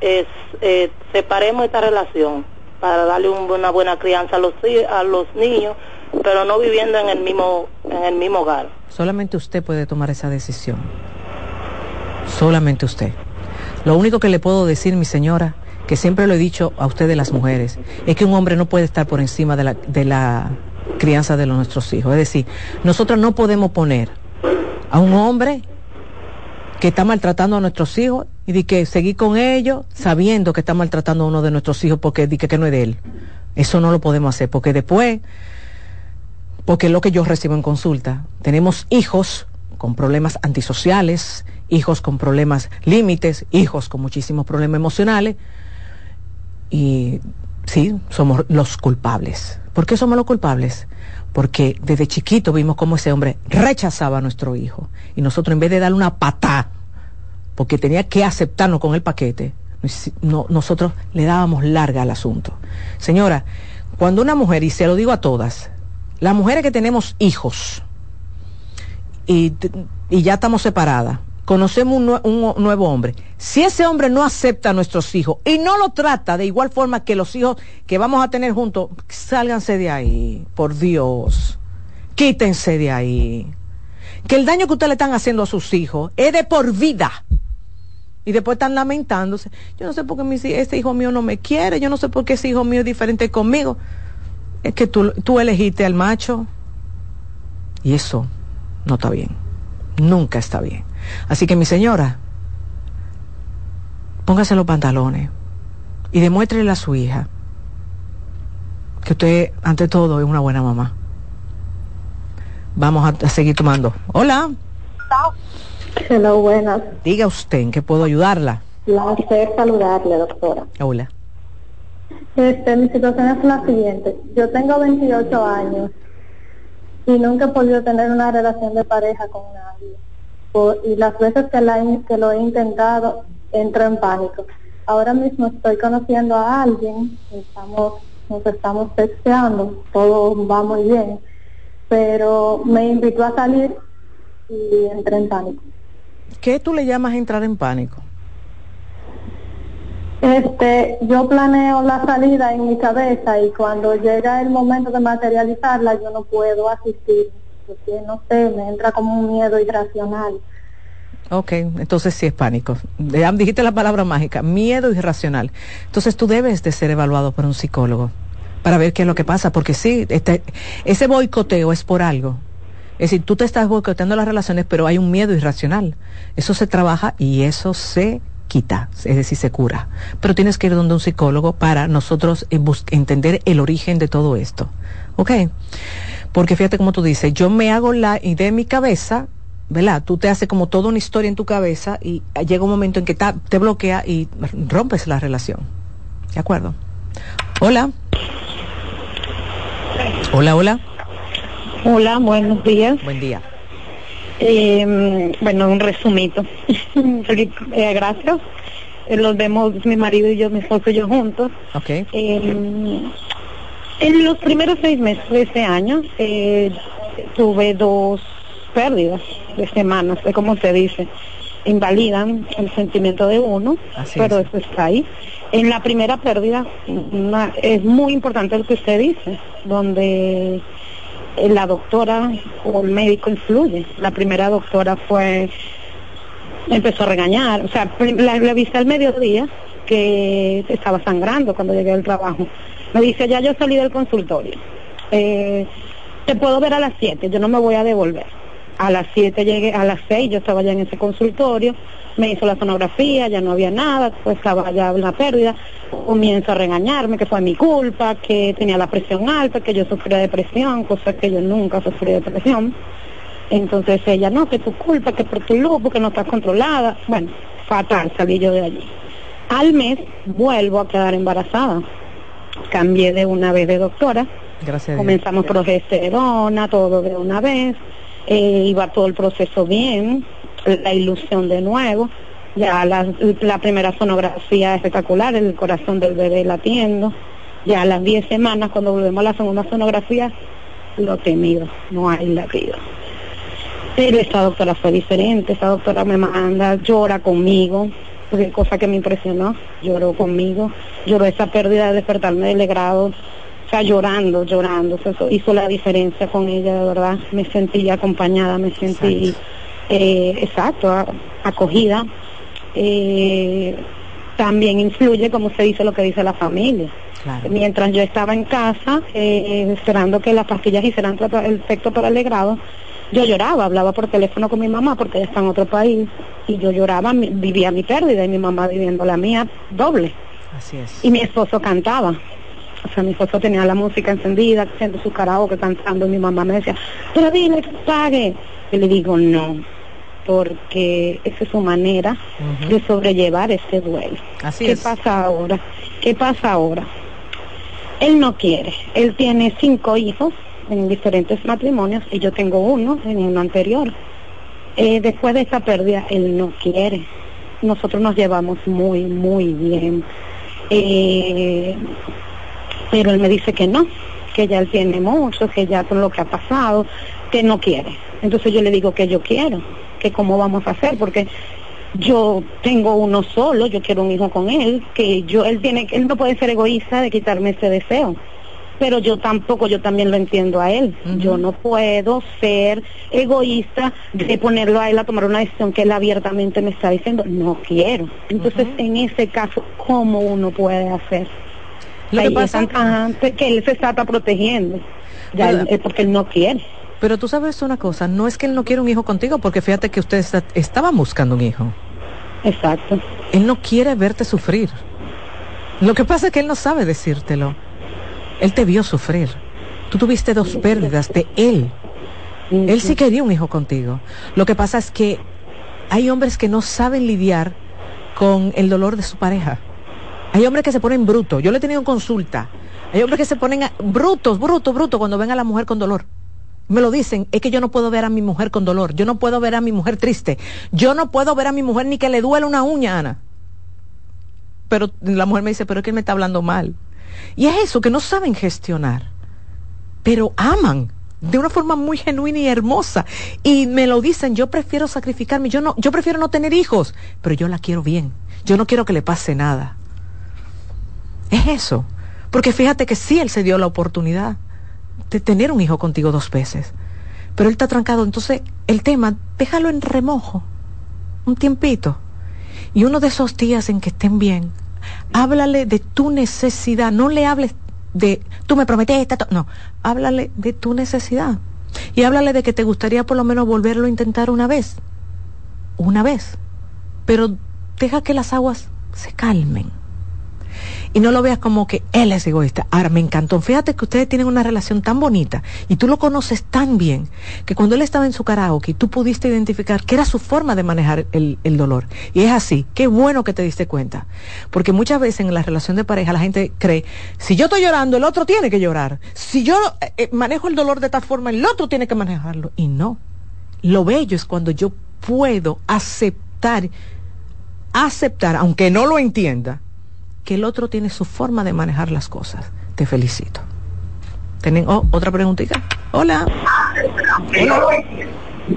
es, eh, separemos esta relación para darle una buena crianza a los, a los niños, pero no viviendo en el mismo, en el mismo hogar.
Solamente usted puede tomar esa decisión solamente usted. Lo único que le puedo decir, mi señora, que siempre lo he dicho a ustedes las mujeres, es que un hombre no puede estar por encima de la, de la, crianza de nuestros hijos. Es decir, nosotros no podemos poner a un hombre que está maltratando a nuestros hijos y de que seguir con ellos sabiendo que está maltratando a uno de nuestros hijos porque dice que no es de él. Eso no lo podemos hacer porque después, porque es lo que yo recibo en consulta, tenemos hijos con problemas antisociales, hijos con problemas límites, hijos con muchísimos problemas emocionales y sí, somos los culpables. ¿Por qué somos los culpables? Porque desde chiquito vimos cómo ese hombre rechazaba a nuestro hijo y nosotros en vez de darle una patá, porque tenía que aceptarnos con el paquete, nosotros le dábamos larga al asunto. Señora, cuando una mujer, y se lo digo a todas, las mujeres que tenemos hijos y, y ya estamos separadas, conocemos un, nuevo hombre, si ese hombre no acepta a nuestros hijos y no lo trata de igual forma que los hijos que vamos a tener juntos, sálganse de ahí, por Dios, quítense de ahí. Que el daño que ustedes le están haciendo a sus hijos es de por vida. Y después están lamentándose. Yo no sé por qué ese hijo mío no me quiere, yo no sé por qué ese hijo mío es diferente conmigo. Es que tú, tú elegiste al macho. Y eso no está bien. Nunca está bien. Así que mi señora, póngase los pantalones y demuéstrele a su hija que usted, ante todo, es una buena mamá. Vamos a, seguir tomando. Hola.
Hola, buenas.
Diga usted, ¿en qué puedo ayudarla?
Placer saludarle, doctora.
Hola.
Este, mi situación es la siguiente. Yo tengo 28 años y nunca he podido tener una relación de pareja con nadie y las veces que, la, que lo he intentado entro en pánico. Ahora mismo estoy conociendo a alguien, estamos, nos estamos testeando, todo va muy bien, pero me invitó a salir y entré en pánico.
¿Qué tú le llamas entrar en pánico?
Este, yo planeo la salida en mi cabeza y cuando llega el momento de materializarla yo no puedo asistir no sé, me entra como un miedo irracional.
Ok, entonces sí es pánico. Dijiste la palabra mágica, miedo irracional. Entonces tú debes de ser evaluado por un psicólogo para ver qué es lo que pasa, porque sí, este, ese boicoteo es por algo. Es decir, tú te estás boicoteando las relaciones, pero hay un miedo irracional. Eso se trabaja y eso se quita, es decir, se cura. Pero tienes que ir donde un psicólogo para nosotros eh, entender el origen de todo esto. ¿Ok? Porque fíjate como tú dices, yo me hago la idea en mi cabeza, ¿verdad? Tú te haces como toda una historia en tu cabeza y llega un momento en que te bloquea y rompes la relación. ¿De acuerdo? Hola. Hola, hola.
Hola, buenos días.
Buen día.
Eh, bueno, un resumito. eh, gracias. Eh, los vemos mi marido y yo, mi esposo y yo juntos.
Ok.
En los primeros seis meses de este año eh, tuve dos pérdidas de semanas, de como se dice, invalidan el sentimiento de uno, pero eso está ahí. En la primera pérdida es muy importante lo que usted dice, donde la doctora o el médico influye. La primera doctora fue, empezó a regañar, o sea, la, la vista al mediodía que estaba sangrando cuando llegué al trabajo me dice, ya yo salí del consultorio. Eh, te puedo ver a las 7, yo no me voy a devolver. A las 7 llegué, a las 6 yo estaba ya en ese consultorio, me hizo la sonografía, ya no había nada, pues estaba ya una pérdida. Comienzo a regañarme que fue mi culpa, que tenía la presión alta, que yo sufría depresión, cosa que yo nunca sufrí depresión. Entonces ella, no, que tu culpa, que por tu lobo, que no estás controlada. Bueno, fatal salí yo de allí. Al mes vuelvo a quedar embarazada cambié de una vez de doctora.
Gracias.
Comenzamos progesterona, todo de una vez. Eh, iba todo el proceso bien, la ilusión de nuevo. Ya la, primera sonografía espectacular, el corazón del bebé latiendo. Ya a las 10 semanas, cuando volvemos a la segunda sonografía, lo temido, no hay latido. Pero esta doctora fue diferente, esta doctora me manda, llora conmigo, cosa que me impresionó, lloró conmigo, lloró esa pérdida de despertarme del grado, o sea, llorando, llorando, eso hizo la diferencia con ella, de verdad, me sentí acompañada, me sentí, exacto, eh, acogida. Eh, también influye, como se dice, lo que dice la familia. Mientras yo estaba en casa, eh, esperando que las pastillas hicieran el efecto para el grado, yo lloraba, hablaba por teléfono con mi mamá porque ella está en otro país y yo lloraba, vivía mi pérdida y mi mamá viviendo la mía doble.
Así es.
Y mi esposo cantaba. O sea, mi esposo tenía la música encendida, haciendo su karaoke cantando y mi mamá me decía, pero dile que pague. Y le digo, no, porque esa es su manera de sobrellevar ese duelo.
Así
¿Qué pasa ahora? ¿Qué pasa ahora? Él no quiere. Él tiene cinco hijos en diferentes matrimonios y yo tengo uno en uno anterior. Eh, después de esa pérdida, él no quiere. Nosotros nos llevamos muy, muy bien. Eh, pero él me dice que no, que ya él tiene mucho, que ya con lo que ha pasado, que no quiere. Entonces yo le digo que yo quiero, que cómo vamos a hacer, porque yo tengo uno solo, yo quiero un hijo con él, que yo él tiene él no puede ser egoísta de quitarme ese deseo. Pero yo tampoco, yo también lo entiendo a él. Yo no puedo ser egoísta de ponerlo a él a tomar una decisión que él abiertamente me está diciendo, no quiero. Entonces, en ese caso, ¿cómo uno puede hacer?
Lo que pasa
es que él se está protegiendo, ya es porque él no quiere.
Pero tú sabes una cosa, no es que él no quiere un hijo contigo, porque fíjate que ustedes estaban buscando un hijo.
Exacto.
Él no quiere verte sufrir. Lo que pasa es que él no sabe decírtelo. Él te vio sufrir. Tú tuviste dos pérdidas de él. Él sí quería un hijo contigo. Lo que pasa es que hay hombres que no saben lidiar con el dolor de su pareja. Hay hombres que se ponen brutos. Yo le he tenido en consulta. Hay hombres que se ponen brutos, brutos, brutos cuando ven a la mujer con dolor me lo dicen, es que yo no puedo ver a mi mujer con dolor, yo no puedo ver a mi mujer triste, yo no puedo ver a mi mujer ni que le duele una uña, Ana. Pero la mujer me dice, pero es que él me está hablando mal. Y es eso, que no saben gestionar, pero aman de una forma muy genuina y hermosa. Y me lo dicen, yo prefiero sacrificarme, yo no, yo prefiero no tener hijos, pero yo la quiero bien. Yo no quiero que le pase nada. Es eso. Porque fíjate que sí él se dio la oportunidad de tener un hijo contigo dos veces. Pero él está trancado, entonces el tema, déjalo en remojo, un tiempito. Y uno de esos días en que estén bien, háblale de tu necesidad, no le hables de, tú me prometiste, no, háblale de tu necesidad. Y háblale de que te gustaría por lo menos volverlo a intentar una vez, una vez. Pero deja que las aguas se calmen y no lo veas como que él es egoísta. Ahora, me encantó. Fíjate que ustedes tienen una relación tan bonita y tú lo conoces tan bien que cuando él estaba en su karaoke, tú pudiste identificar que era su forma de manejar el, dolor. Y es así. Qué bueno que te diste cuenta. Porque muchas veces en la relación de pareja la gente cree, si yo estoy llorando, el otro tiene que llorar. Si yo eh, eh, manejo el dolor de tal forma, el otro tiene que manejarlo. Y no. Lo bello es cuando yo puedo aceptar, aceptar, aunque no lo entienda, que el otro tiene su forma de manejar las cosas. Te felicito. ¿Tienen oh, otra preguntita? Hola.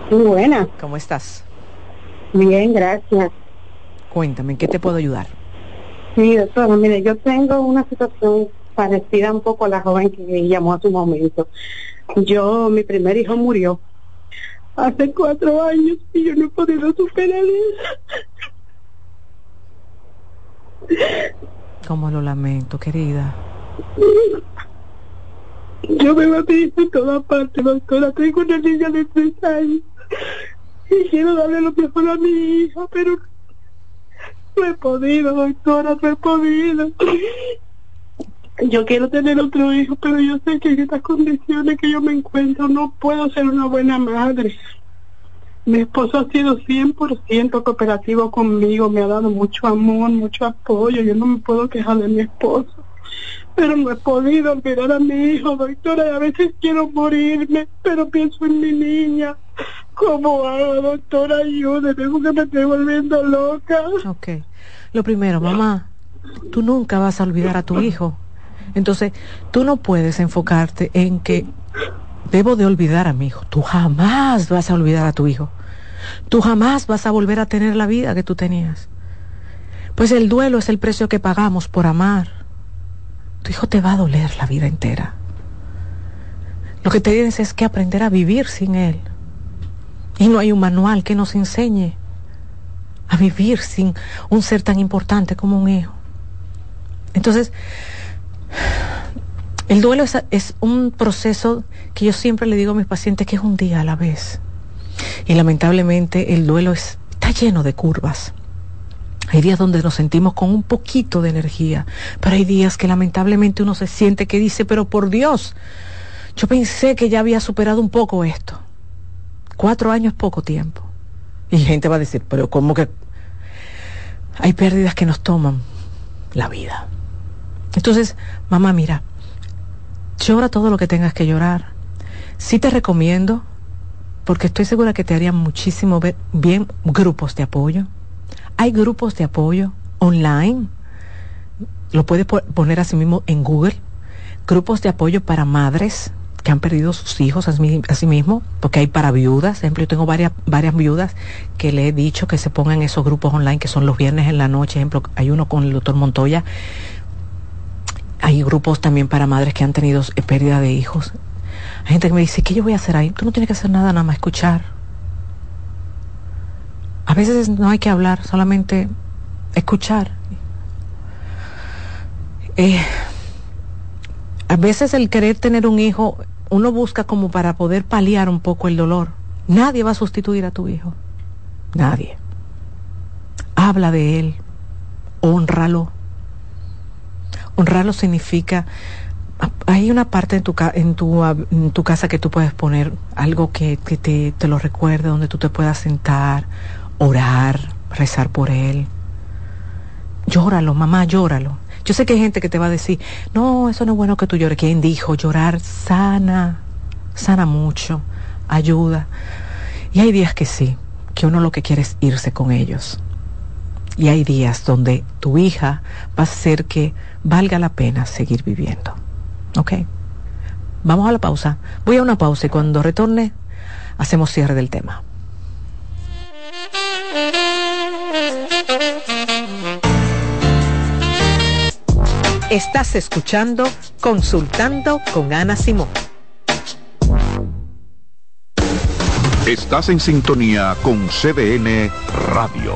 Muy buena.
¿Cómo estás?
Bien, gracias.
Cuéntame, ¿qué te puedo ayudar?
Sí, doctor, mire, yo tengo una situación parecida un poco a la joven que llamó a su momento. Yo, mi primer hijo murió hace cuatro años y yo no he podido superar eso.
Como lo lamento, querida.
Yo me batí en todas partes, doctora. Tengo una niña de tres años. Y quiero darle lo mejor a mi hija, pero no he podido, doctora, no he podido. Yo quiero tener otro hijo, pero yo sé que en estas condiciones que yo me encuentro no puedo ser una buena madre. Mi esposo ha sido 100% cooperativo conmigo, me ha dado mucho amor, mucho apoyo, yo no me puedo quejar de mi esposo. Pero no he podido olvidar a mi hijo, doctora, y a veces quiero morirme, pero pienso en mi niña. ¿Cómo hago, doctora? Ayúdeme, porque me estoy volviendo loca.
Ok. Lo primero, mamá, tú nunca vas a olvidar a tu hijo. Entonces, tú no puedes enfocarte en que debo de olvidar a mi hijo. Tú jamás vas a olvidar a tu hijo. Tú jamás vas a volver a tener la vida que tú tenías. Pues el duelo es el precio que pagamos por amar. Tu hijo te va a doler la vida entera. Lo que te tienes es que aprender a vivir sin él. Y no hay un manual que nos enseñe a vivir sin un ser tan importante como un hijo. Entonces, el duelo es, un proceso que yo siempre le digo a mis pacientes que es un día a la vez. Y lamentablemente el duelo está lleno de curvas. Hay días donde nos sentimos con un poquito de energía, pero hay días que lamentablemente uno se siente que dice, pero por Dios, yo pensé que ya había superado un poco esto. Cuatro años es poco tiempo. Y gente va a decir, pero ¿cómo que hay pérdidas que nos toman la vida? Entonces, mamá, mira, llora todo lo que tengas que llorar. Sí te recomiendo, porque estoy segura que te harían muchísimo bien grupos de apoyo. Hay grupos de apoyo online. Lo puedes poner así mismo en Google. Grupos de apoyo para madres que han perdido sus hijos a sí mismo, porque hay para viudas, ejemplo, yo tengo varias, varias viudas que le he dicho que se pongan esos grupos online que son los viernes en la noche, ejemplo, hay uno con el doctor Montoya, hay grupos también para madres que han tenido eh, pérdida de hijos. Hay gente que me dice, ¿qué yo voy a hacer ahí? Tú no tienes que hacer nada, nada más escuchar. A veces no hay que hablar, solamente escuchar. Eh, a veces el querer tener un hijo uno busca como para poder paliar un poco el dolor. Nadie va a sustituir a tu hijo. Nadie. Habla de él. Honralo. Honrarlo significa hay una parte en tu, en tu, casa que tú puedes poner algo que, te, te, lo recuerde, donde tú te puedas sentar, orar, rezar por él. Llóralo, mamá, llóralo. Yo sé que hay gente que te va a decir, no, eso no es bueno que tú llores. ¿Quién dijo? Llorar sana, sana mucho, ayuda. Y hay días que sí, que uno lo que quiere es irse con ellos. Y hay días donde tu hija va a hacer que valga la pena seguir viviendo. ¿Ok? Vamos a la pausa. Voy a una pausa y cuando retorne hacemos cierre del tema. Estás escuchando Consultando con Ana Simón.
Estás en sintonía con CDN Radio.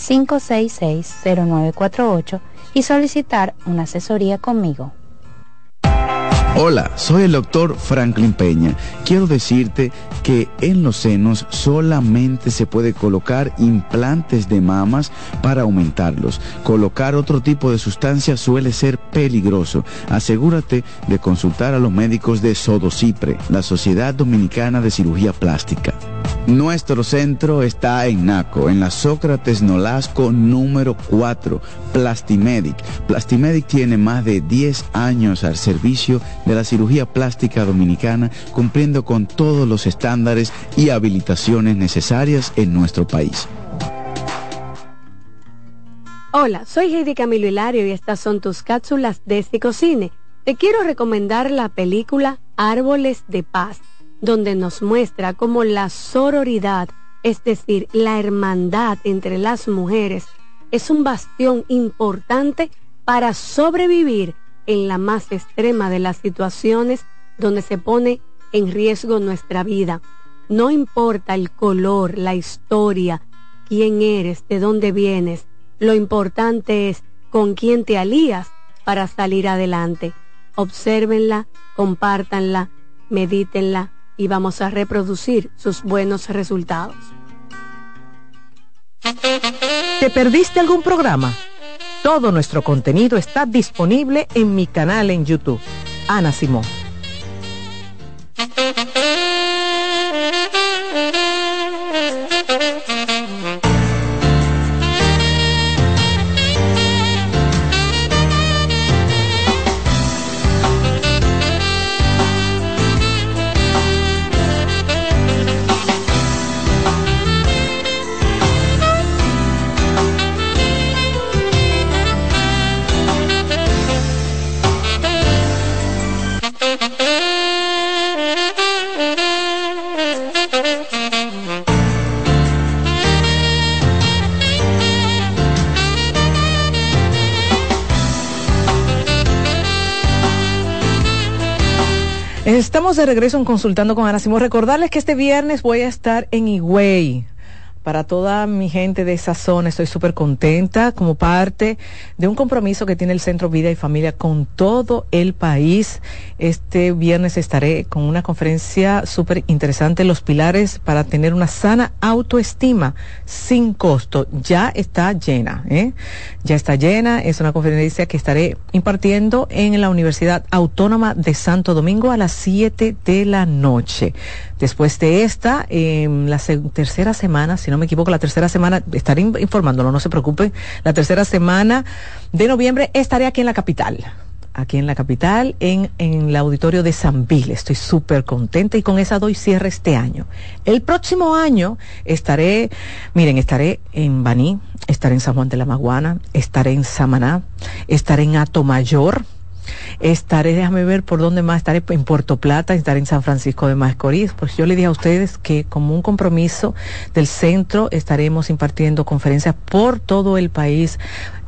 809-566-0948 y solicitar una asesoría conmigo.
Hola, soy el doctor Franklin Peña. Quiero decirte que en los senos solamente se puede colocar implantes de mamas para aumentarlos. Colocar otro tipo de sustancia suele ser peligroso. Asegúrate de consultar a los médicos de Sodocipre, la Sociedad Dominicana de Cirugía Plástica. Nuestro centro está en Naco, en la Sócrates Nolasco número 4, Plastimedic. Plastimedic tiene más de 10 años al servicio de la cirugía plástica dominicana, cumpliendo con todos los estándares y habilitaciones necesarias en nuestro país.
Hola, soy Heidi Camilo Hilario y estas son tus cápsulas de Cine. Te quiero recomendar la película Árboles de Paz donde nos muestra cómo la sororidad es decir, la hermandad entre las mujeres, es un bastión importante para sobrevivir en la más extrema de las situaciones donde se pone en riesgo nuestra vida. No importa el color, la historia, quién eres, de dónde vienes, lo importante es con quién te alías para salir adelante. Obsérvenla, compártanla, medítenla y vamos a reproducir sus buenos resultados.
¿Te perdiste algún programa? Todo nuestro contenido está disponible en mi canal en YouTube. Ana Simón. De regreso en Consultando con Ana. Recordarles que este viernes voy a estar en Higüey para toda mi gente de esa zona. Estoy súper contenta como parte de un compromiso que tiene el Centro Vida y Familia con todo el país. Este viernes estaré con una conferencia súper interesante, Los Pilares para tener una sana autoestima sin costo. Ya está llena, ¿eh? Ya está llena. Es una conferencia que estaré impartiendo en la Universidad Autónoma de Santo Domingo a las 7 de la noche. Después de esta, en la tercera semana, si no me equivoco, la tercera semana, estaré informándolo, no se preocupen, la tercera semana de noviembre estaré aquí en la capital aquí en la capital, en, en el auditorio de San Vil. Estoy súper contenta y con esa doy cierre este año. El próximo año estaré, miren, estaré en Baní, estaré en San Juan de la Maguana, estaré en Samaná, estaré en Atomayor, Estaré, déjame ver por dónde más, estaré en Puerto Plata, estaré en San Francisco de Macorís. Pues yo le dije a ustedes que como un compromiso del centro estaremos impartiendo conferencias por todo el país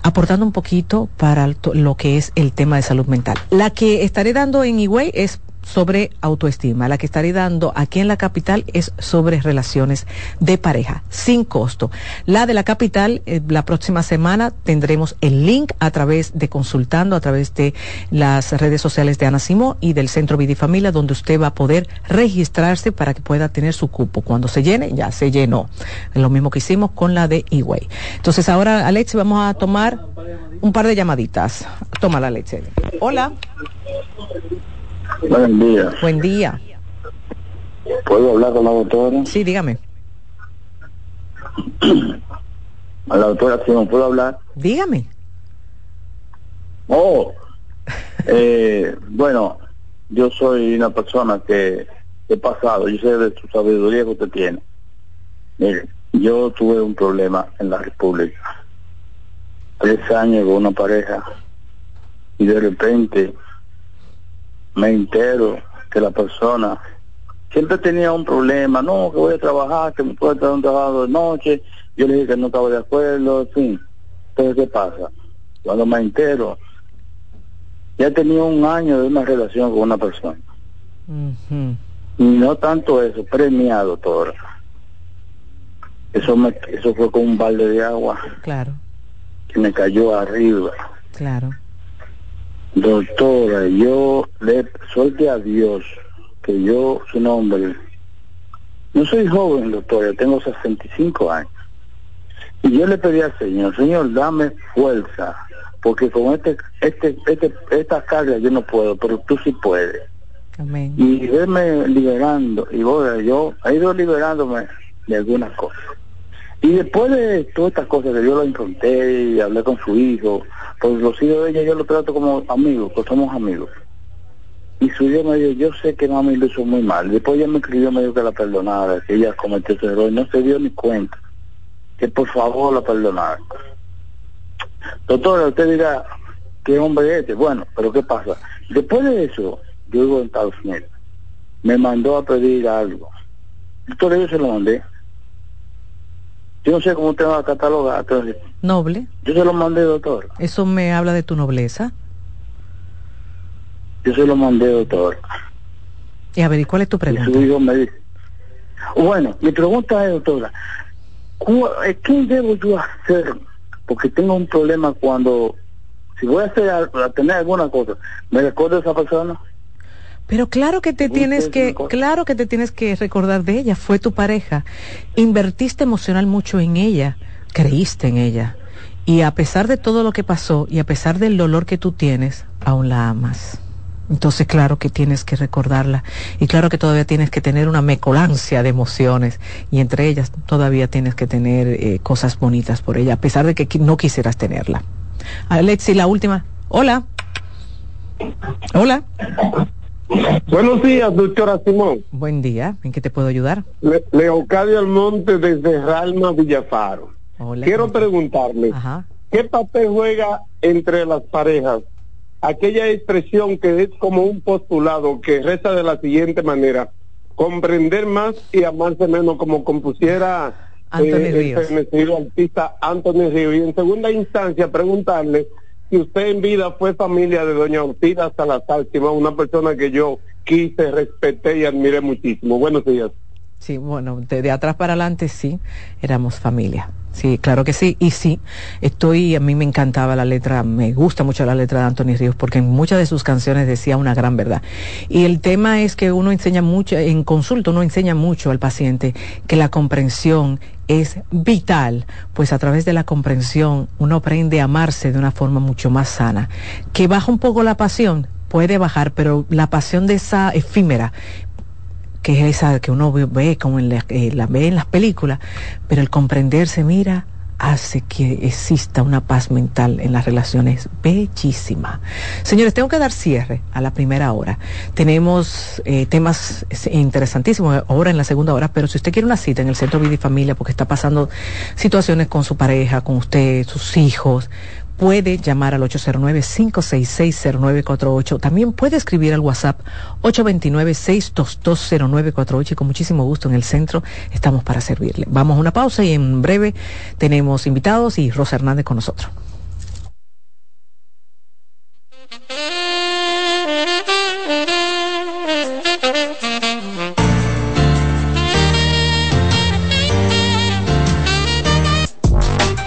aportando un poquito para lo que es el tema de salud mental. La que estaré dando en Higüey es sobre autoestima. La que estaré dando aquí en la capital es sobre relaciones de pareja, sin costo. La de la capital, eh, la próxima semana tendremos el link a través de consultando, a través de las redes sociales de Ana Simó y del Centro Vida y Familia, donde usted va a poder registrarse para que pueda tener su cupo. Cuando se llene, ya se llenó. Lo mismo que hicimos con la de Eway. Entonces ahora, Alex, vamos a tomar un par de llamaditas. Toma la leche. Hola.
Buen día.
Buen día.
¿Puedo hablar con la doctora?
Sí, dígame.
A la doctora, si no puedo hablar.
Dígame.
Oh, eh, bueno, yo soy una persona que he pasado, yo sé de su sabiduría que usted tiene. Mire, yo tuve un problema en la República. Tres años con una pareja y de repente me entero que la persona siempre tenía un problema, no, que voy a trabajar, que me puede traer un trabajo de noche, yo le dije que no estaba de acuerdo, en fin. Entonces, ¿qué pasa? Cuando me entero, ya tenía un año de una relación con una persona. Y no tanto eso, premiado todo. Eso, me, eso fue con un balde de agua.
Claro.
Que me cayó arriba.
Claro.
Doctora, yo le suelte a Dios que yo, su nombre, no soy joven, doctora, tengo 65 años. Y yo le pedí al Señor, Señor, dame fuerza, porque con este, este, este, esta carga yo no puedo, pero tú sí puedes.
Amén.
Y verme liberando, y voy, yo he ido liberándome de algunas cosas. Y después de todas estas cosas que yo lo encontré y hablé con su hijo, pues los hijos de ella yo lo trato como amigos, pues somos amigos. Y su hijo me dijo, yo sé que mami lo hizo muy mal. Después ella me escribió, me dijo que la perdonara, que ella cometió ese error y no se dio ni cuenta. Que por favor la perdonara. Doctora, usted dirá, ¿qué hombre es este? Bueno, pero ¿qué pasa? Después de eso, yo vivo en Estados Unidos. Me mandó a pedir algo. Doctora, yo se lo mandé Yo no sé cómo te va a catalogar.
Noble.
Yo se lo mandé, doctor.
Eso me habla de tu nobleza.
Yo se lo mandé, doctor.
Y a ver, ¿y cuál es tu pregunta?
Bueno, mi pregunta es, doctora, eh, ¿qué debo yo hacer? Porque tengo un problema cuando, si voy a, hacer, a tener alguna cosa, ¿me recuerdo esa persona?
Pero claro que te tienes que, claro que te tienes que recordar de ella, fue tu pareja. Invertiste emocional mucho en ella, creíste en ella. Y a pesar de todo lo que pasó y a pesar del dolor que tú tienes, aún la amas. Entonces, claro que tienes que recordarla y claro que todavía tienes que tener una mecolancia de emociones y entre ellas todavía tienes que tener eh, cosas bonitas por ella, a pesar de que no quisieras tenerla. Alexi, la última. Hola. Hola.
Buenos días, doctora Simón.
Buen día, ¿en qué te puedo ayudar?
Le Leocadio Almonte desde Ralma, Villafaro. Quiero preguntarle, ¿qué papel juega entre las parejas aquella expresión que es como un postulado que reza de la siguiente manera? Comprender más y amarse menos, como compusiera
eh,
el artista Anthony Ríos. Y en segunda instancia, preguntarle si usted en vida fue familia de doña Ortiga Salazar, una persona que yo quise, respeté y admiré muchísimo. Buenos días.
Sí, bueno, de, atrás para adelante sí, éramos familia. Sí, claro que sí. Y sí, estoy, a mí me encantaba la letra, me gusta mucho la letra de Anthony Ríos porque en muchas de sus canciones decía una gran verdad. Y el tema es que uno enseña mucho, en consulta uno enseña mucho al paciente que la comprensión es vital, pues a través de la comprensión uno aprende a amarse de una forma mucho más sana. Que baja un poco la pasión, puede bajar, pero la pasión de esa efímera que es esa que uno ve como en la, eh, la ve en las películas, pero el comprenderse, mira, hace que exista una paz mental en las relaciones bellísima. Señores, tengo que dar cierre a la primera hora. Tenemos eh, temas interesantísimos ahora en la segunda hora, pero si usted quiere una cita en el Centro Vida y Familia porque está pasando situaciones con su pareja, con usted, sus hijos, puede llamar al 809-566-0948. También puede escribir al WhatsApp 829-622-0948 y con muchísimo gusto en el centro estamos para servirle. Vamos a una pausa y en breve tenemos invitados y Rosa Hernández con nosotros.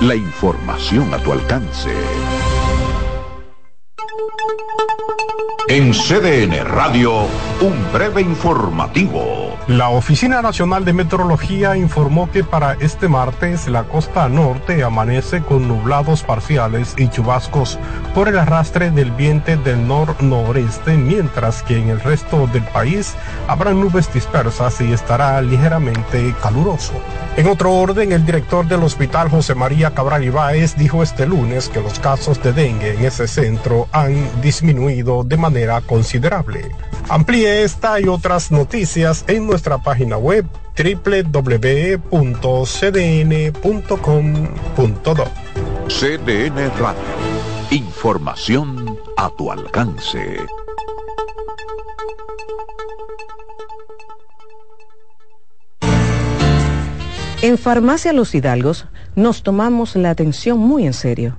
la información a tu alcance. En CDN Radio, un breve informativo.
La Oficina Nacional de Meteorología informó que para este martes la costa norte amanece con nublados parciales y chubascos por el arrastre del viento del nor-noreste, mientras que en el resto del país habrá nubes dispersas y estará ligeramente caluroso. En otro orden, el director del Hospital José María Cabral Ibáez dijo este lunes que los casos de dengue en ese centro han disminuido de manera considerable. Amplíe esta y otras noticias en nuestra página web www.cdn.com.do.
CDN Radio. Información a tu alcance.
En Farmacia Los Hidalgos nos tomamos la atención muy en serio.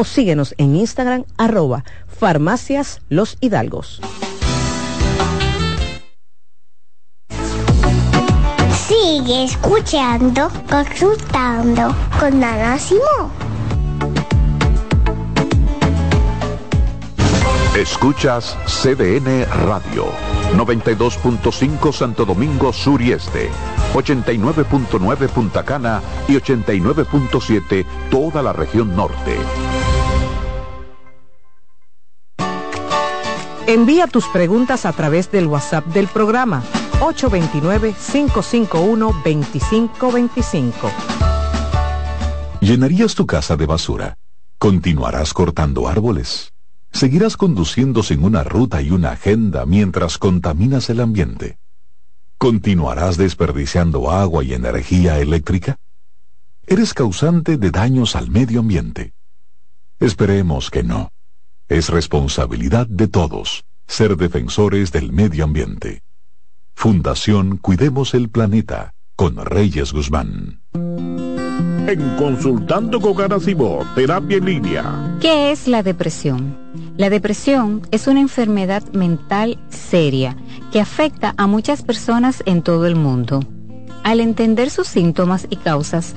o síguenos en Instagram arroba farmacias los hidalgos.
Sigue escuchando, consultando con Ana Simón.
Escuchas CDN Radio, 92.5 Santo Domingo Sur y Este, 89.9 Punta Cana y 89.7 toda la región norte.
Envía tus preguntas a través del WhatsApp del programa 829-551-2525.
¿Llenarías tu casa de basura? ¿Continuarás cortando árboles? ¿Seguirás conduciendo sin una ruta y una agenda mientras contaminas el ambiente? ¿Continuarás desperdiciando agua y energía eléctrica? Eres causante de daños al medio ambiente. Esperemos que no. Es responsabilidad de todos ser defensores del medio ambiente. Fundación Cuidemos el Planeta con Reyes Guzmán.
En Consultando con Garacimo, Terapia en Línea.
¿Qué es la depresión? La depresión es una enfermedad mental seria que afecta a muchas personas en todo el mundo. Al entender sus síntomas y causas,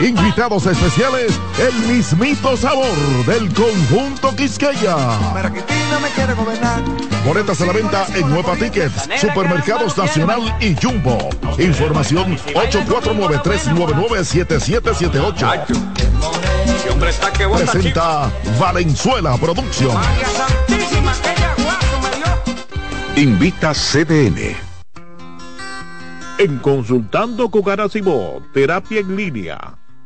Invitados especiales, el mismito sabor del conjunto Quisqueya. Boletas a la venta en Nueva Tickets, Supermercados Nacional y Jumbo. Información 849-399-7778. Presenta Valenzuela Producción.
Invita CDN.
En Consultando con Garacimo, Terapia en Línea.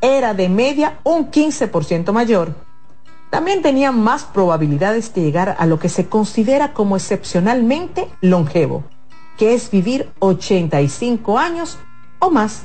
era de media un 15% mayor. También tenían más probabilidades de llegar a lo que se considera como excepcionalmente longevo, que es vivir 85 años o más.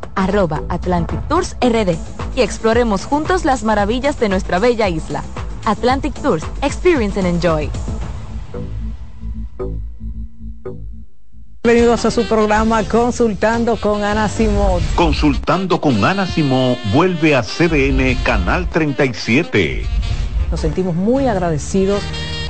arroba Atlantic Tours RD y exploremos juntos las maravillas de nuestra bella isla. Atlantic Tours, Experience and Enjoy.
Bienvenidos a su programa Consultando con Ana Simón.
Consultando con Ana Simón vuelve a CDN Canal 37.
Nos sentimos muy agradecidos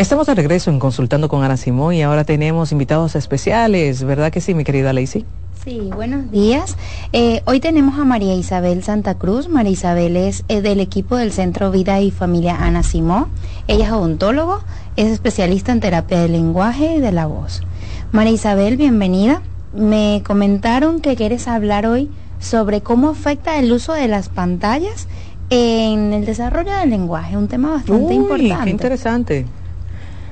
Estamos de regreso en Consultando con Ana Simón y ahora tenemos invitados especiales, ¿verdad que sí, mi querida Lacey?
Sí, buenos días. Eh, hoy tenemos a María Isabel Santa Cruz. María Isabel es del equipo del Centro Vida y Familia Ana Simón. Ella es odontólogo, es especialista en terapia del lenguaje y de la voz. María Isabel, bienvenida. Me comentaron que quieres hablar hoy sobre cómo afecta el uso de las pantallas en el desarrollo del lenguaje, un tema bastante
Uy,
importante.
Qué interesante.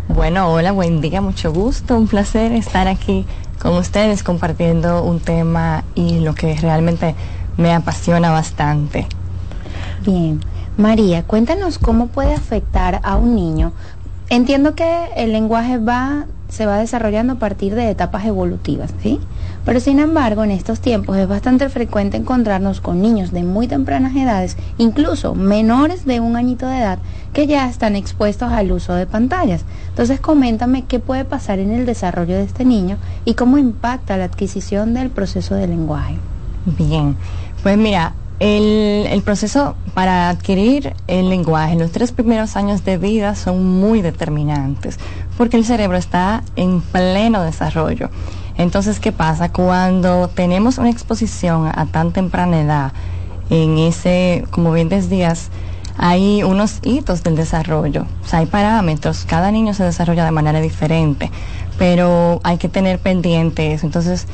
Bueno, hola, buen día, mucho gusto, un placer estar aquí con ustedes compartiendo un tema y lo que realmente me apasiona bastante.
Bien, María, cuéntanos cómo puede afectar a un niño. Entiendo que el lenguaje va, se va desarrollando a partir de etapas evolutivas, ¿sí? Pero sin embargo, en estos tiempos es bastante frecuente encontrarnos con niños de muy tempranas edades, incluso menores de un añito de edad, que ya están expuestos al uso de pantallas. Entonces, coméntame qué puede pasar en el desarrollo de este niño y cómo impacta la adquisición del proceso de lenguaje.
Bien, pues mira, el, el, proceso para adquirir el lenguaje en los tres primeros años de vida son muy determinantes, porque el cerebro está en pleno desarrollo. Entonces, ¿qué pasa? Cuando tenemos una exposición a tan temprana edad, en ese, como bien decías, hay unos hitos del desarrollo, hay parámetros, cada niño se desarrolla de manera diferente, pero hay que tener pendiente eso. Entonces,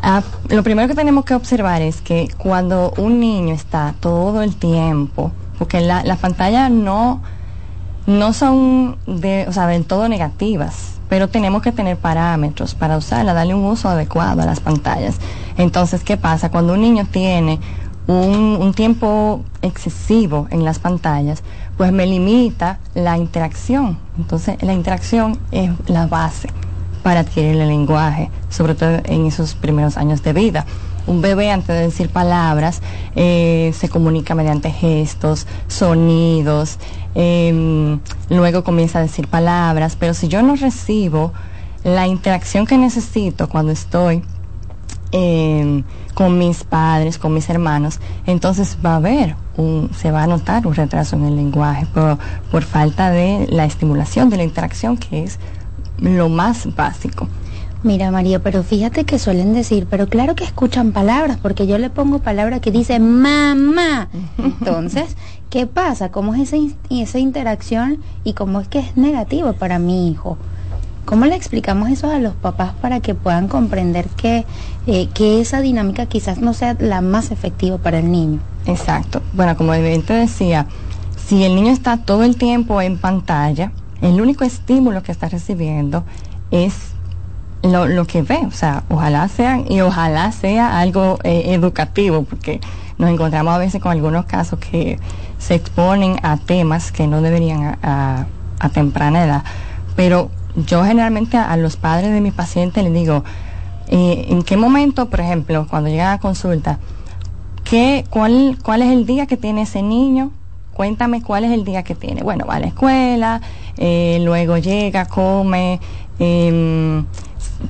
ah, lo primero que tenemos que observar es que cuando un niño está todo el tiempo, porque la, las pantallas no, no son de, o sea, del todo negativas, pero tenemos que tener parámetros para usarla, darle un uso adecuado a las pantallas. Entonces, ¿qué pasa? Cuando un niño tiene un, un, tiempo excesivo en las pantallas, pues me limita la interacción. Entonces, la interacción es la base para adquirir el lenguaje, sobre todo en esos primeros años de vida. Un bebé antes de decir palabras eh, se comunica mediante gestos, sonidos, eh, luego comienza a decir palabras, pero si yo no recibo la interacción que necesito cuando estoy eh, con mis padres, con mis hermanos, entonces va a haber un, se va a notar un retraso en el lenguaje por, por falta de la estimulación de la interacción que es lo más básico.
Mira María, pero fíjate que suelen decir, pero claro que escuchan palabras, porque yo le pongo palabra que dice mamá. Entonces, ¿qué pasa? ¿Cómo es esa, esa interacción y cómo es que es negativo para mi hijo? ¿Cómo le explicamos eso a los papás para que puedan comprender que, eh, que esa dinámica quizás no sea la más efectiva para el niño?
Exacto. Bueno, como te decía, si el niño está todo el tiempo en pantalla, el único estímulo que está recibiendo es lo, lo que ve, o sea, ojalá sean y ojalá sea algo eh, educativo, porque nos encontramos a veces con algunos casos que se exponen a temas que no deberían a, temprana edad, pero yo generalmente a, a, los padres de mis pacientes les digo, eh, ¿en qué momento, por ejemplo, cuando llegan a consulta, ¿qué, cuál, cuál es el día que tiene ese niño? Cuéntame cuál es el día que tiene. Bueno, va a la escuela, eh, luego llega, come, eh,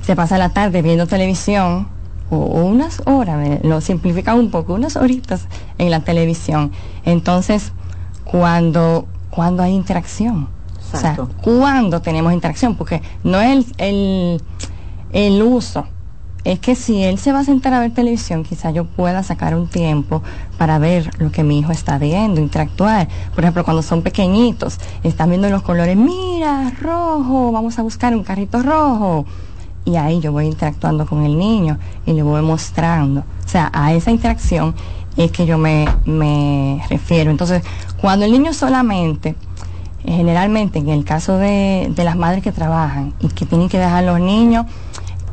se pasa la tarde viendo televisión o, o unas horas, lo simplifica un poco, unas horitas en la televisión. Entonces, cuando, cuando hay interacción, Exacto. o sea, cuando tenemos interacción, porque no es el, el, el uso, es que si él se va a sentar a ver televisión, quizá yo pueda sacar un tiempo para ver lo que mi hijo está viendo, interactuar. Por ejemplo, cuando son pequeñitos, están viendo los colores, mira, rojo, vamos a buscar un carrito rojo. Y ahí yo voy interactuando con el niño y le voy mostrando. O sea, a esa interacción es que yo me, me refiero. Entonces, cuando el niño solamente generalmente en el caso de, de, las madres que trabajan y que tienen que dejar a los niños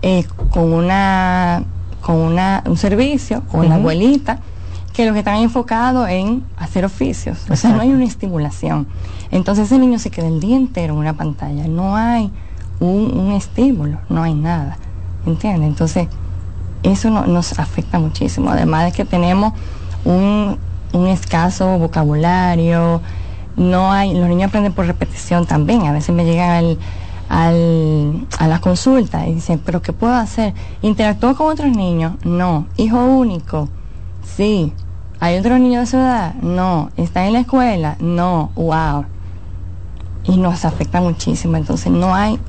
eh, con una con una, un servicio o una uh -huh. abuelita que lo que están enfocados en hacer oficios, Exacto. o sea, no hay una estimulación. Entonces ese niño se queda el día entero en una pantalla, no hay un, un estímulo, no hay nada, ¿entiendes? Entonces eso no, nos afecta muchísimo, además de que tenemos un, un escaso vocabulario, no hay, los niños aprenden por repetición también, a veces me llegan al al, a la consulta y dicen, pero ¿qué puedo hacer? ¿Interactúo con otros niños? No. ¿Hijo único? Sí. ¿Hay otros niños de su edad? No. ¿Está en la escuela? No. ¡Wow! Y nos afecta muchísimo. Entonces no hay,